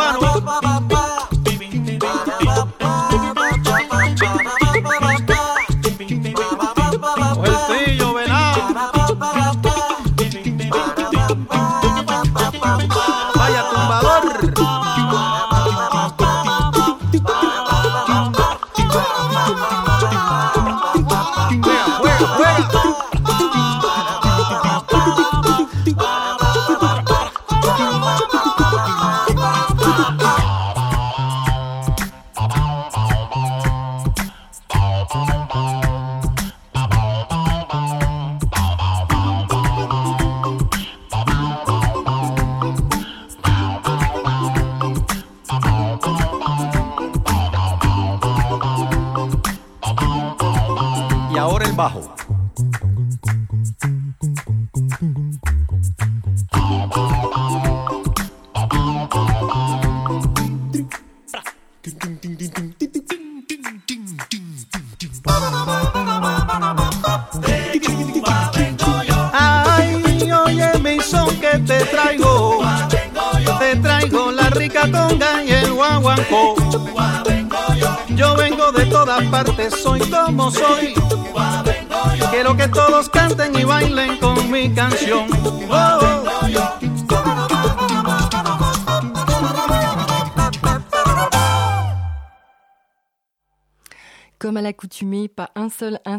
cubano.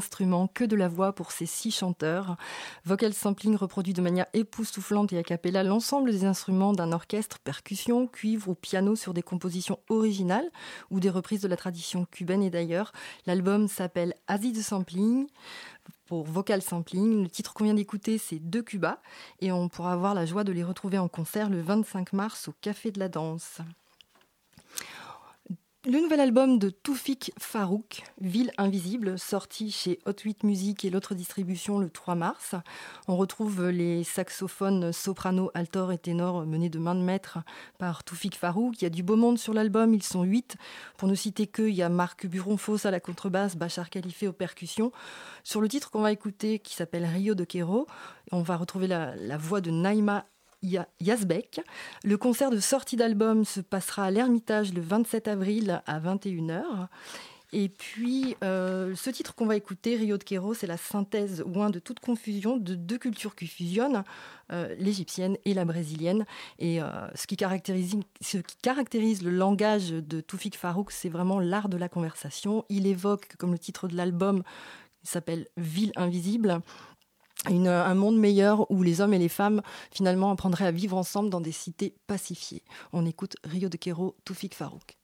Instrument, que de la voix pour ces six chanteurs. Vocal Sampling reproduit de manière époustouflante et a cappella l'ensemble des instruments d'un orchestre, percussion, cuivre ou piano sur des compositions originales ou des reprises de la tradition cubaine et d'ailleurs. L'album s'appelle Asie de Sampling pour Vocal Sampling. Le titre qu'on vient d'écouter, c'est De Cuba et on pourra avoir la joie de les retrouver en concert le 25 mars au Café de la Danse. Le nouvel album de Toufik Farouk, Ville Invisible, sorti chez Hot 8 Music et l'autre distribution le 3 mars. On retrouve les saxophones soprano, altor et ténor menés de main de maître par Toufik Farouk. Il y a du beau monde sur l'album, ils sont 8. Pour ne citer que, il y a Marc Buron-Foss à la contrebasse, Bachar Khalife aux percussions. Sur le titre qu'on va écouter, qui s'appelle Rio de Quero, on va retrouver la, la voix de Naïma Ya- Yazbek. Le concert de sortie d'album se passera à l'Ermitage le 27 avril à 21h. Et puis, euh, ce titre qu'on va écouter, Rio de Quero, c'est la synthèse, loin de toute confusion, de deux cultures qui fusionnent, euh, l'égyptienne et la brésilienne. Et euh, ce, qui caractérise, le langage de Toufik Farouk, c'est vraiment l'art de la conversation. Il évoque, comme le titre de l'album, s'appelle Ville invisible, un monde meilleur où les hommes et les femmes finalement apprendraient à vivre ensemble dans des cités pacifiées. On écoute Rio de Quero, Toufik Farouk.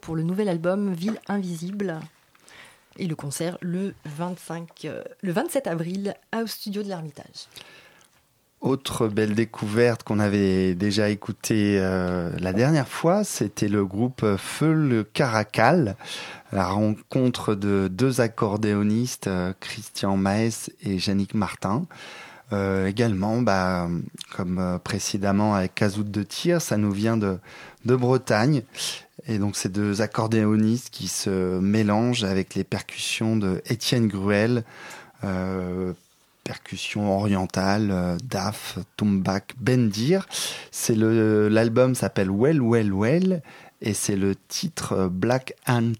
Pour le nouvel album Ville Invisible. Et le concert le, 25, euh, 27 avril au studio de l'Ermitage. Autre belle découverte qu'on avait déjà écoutée euh, la dernière fois, c'était le groupe Feu le Caracal, la rencontre de deux accordéonistes, euh, Christian Maes et Yannick Martin. Euh, également, bah, comme euh, précédemment avec Cazout de Tir, ça nous vient de, de Bretagne. Et donc, ces deux accordéonistes qui se mélangent avec les percussions de Étienne Gruel, euh, percussions orientales, euh, Daf, Tumbak, Bendir. C'est l'album s'appelle Well, Well, Well, et c'est le titre euh, Black Hand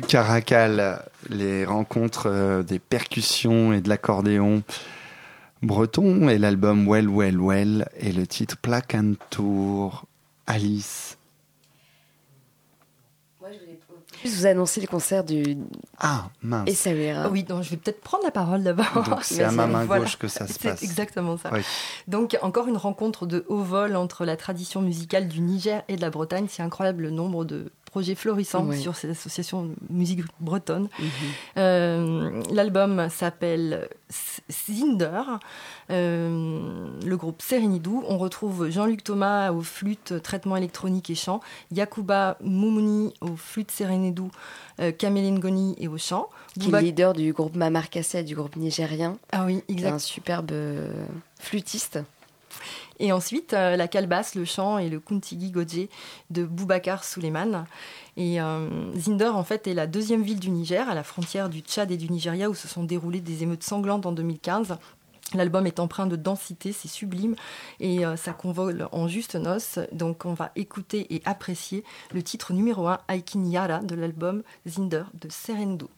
Caracal, les rencontres euh, des percussions et de l'accordéon breton et l'album Well Well Well et le titre Plaque and Tour. Alice. Je vous annoncer le concert du. Ah, mince. Et ça. Oui, donc je vais peut-être prendre la parole d'abord. Donc *laughs* c'est à ma main Voilà. gauche que ça se C'est passe. exactement ça. Oui. Donc encore une rencontre de haut vol entre la tradition musicale du Niger et de la Bretagne. C'est incroyable le nombre de projets florissants Ouais. sur cette association musique bretonne. Mhm. Euh, L'album s'appelle Zinder. Euh, le groupe Serenidou. On retrouve Jean-Luc Thomas aux flûtes, traitement électronique et chant. Yakuba Moumouni aux flûtes Serenidou, euh, Kamelen Goni et au chant. Qui est Bouba- leader du groupe Mamar Kassé, du groupe nigérien. Ah oui, qui est exact. Un superbe euh, flûtiste. Et ensuite, euh, la calebasse, le chant et le kuntigi godje de Boubacar Suleiman. Et euh, Zinder, en fait, est la deuxième ville du Niger, à la frontière du Tchad et du Nigeria, où se sont déroulées des émeutes sanglantes en 2015. L'album est empreint de densité, c'est sublime et euh, ça convole en juste noces. Donc on va écouter et apprécier le titre numéro 1, Aikin Yara, de l'album Zinder de Serendo.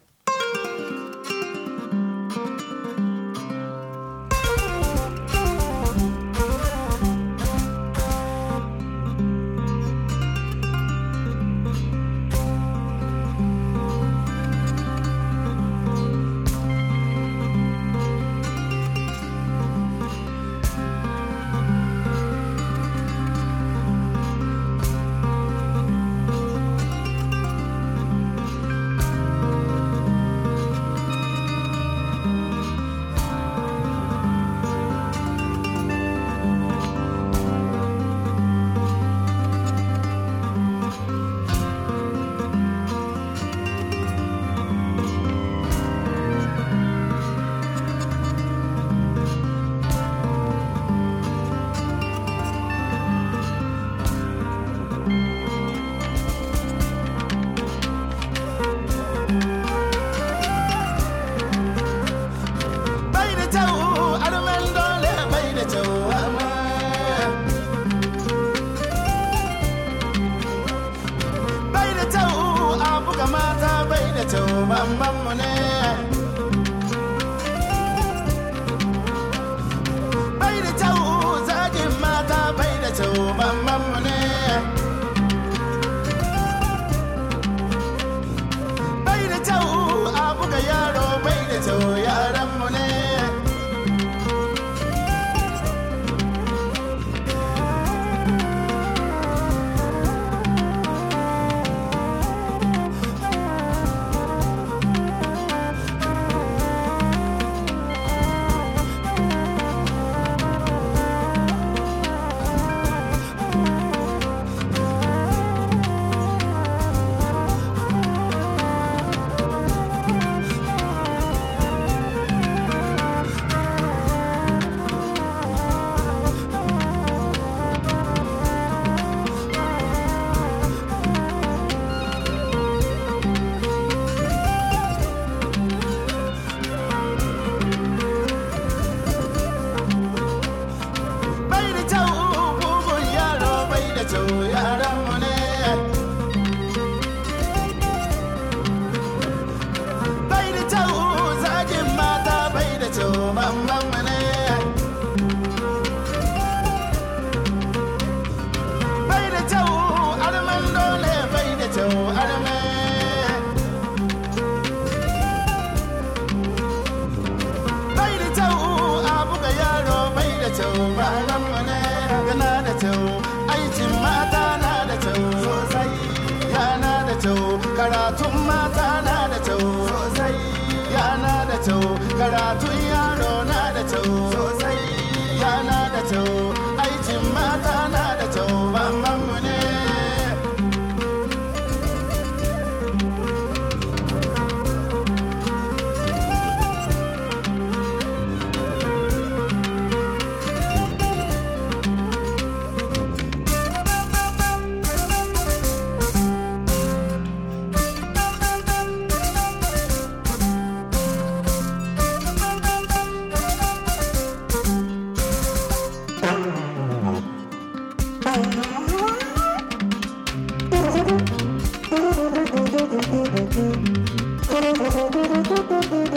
Thank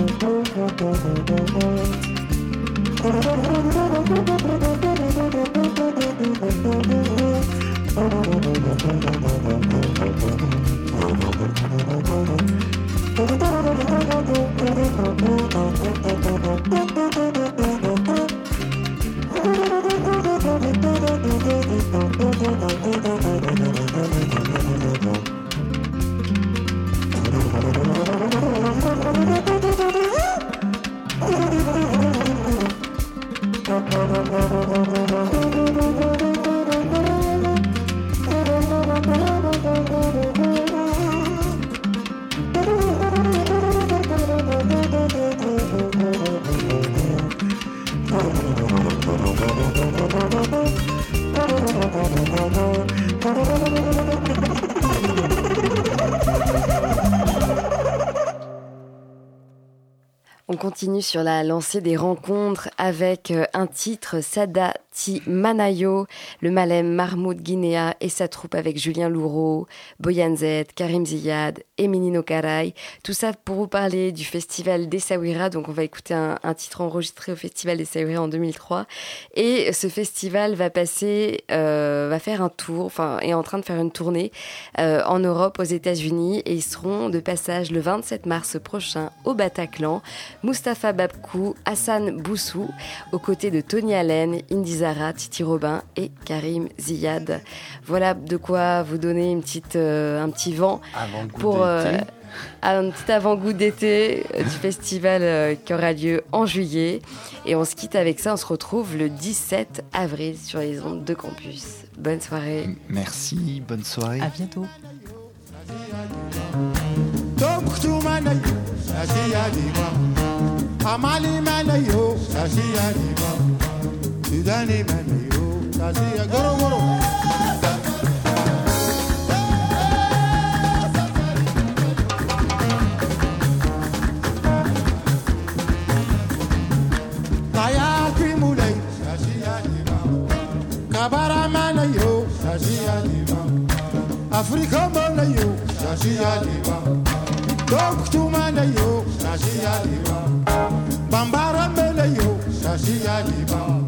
you. Sur la lancée des rencontres avec euh, un titre Manayo, le Malem Mahmoud Guinea et sa troupe avec Julien Louraud, Boyan Z, Karim Ziyad, Eminino Karay. Tout ça pour vous parler du festival d'Essaouira. Donc on va écouter un, titre enregistré au festival d'Essaouira en 2003. Et ce festival va passer, euh, va faire un tour, enfin est en train de faire une tournée euh, en Europe, aux États-Unis. Et ils seront de passage le 27 mars prochain au Bataclan. Mustapha Babkou, Hassan Boussou, aux côtés de Tony Allen, Indy Titi Robin et Karim Ziyad. Voilà de quoi vous donner une petite, euh, un petit vent pour euh, un petit avant-goût d'été euh, du festival euh, qui aura lieu en juillet. Et on se quitte avec ça, on se retrouve le 17 avril sur les ondes de campus. Bonne soirée. Merci, bonne soirée. À bientôt. Amali. Sudani Mamiro, Tazia Goro Goro. Taya Kimule, Tazia Kabara Malayo, Tazia Africa Malayo, Tazia Doktu Malayo, Tazia Bambara Malayo, Tazia Bambara.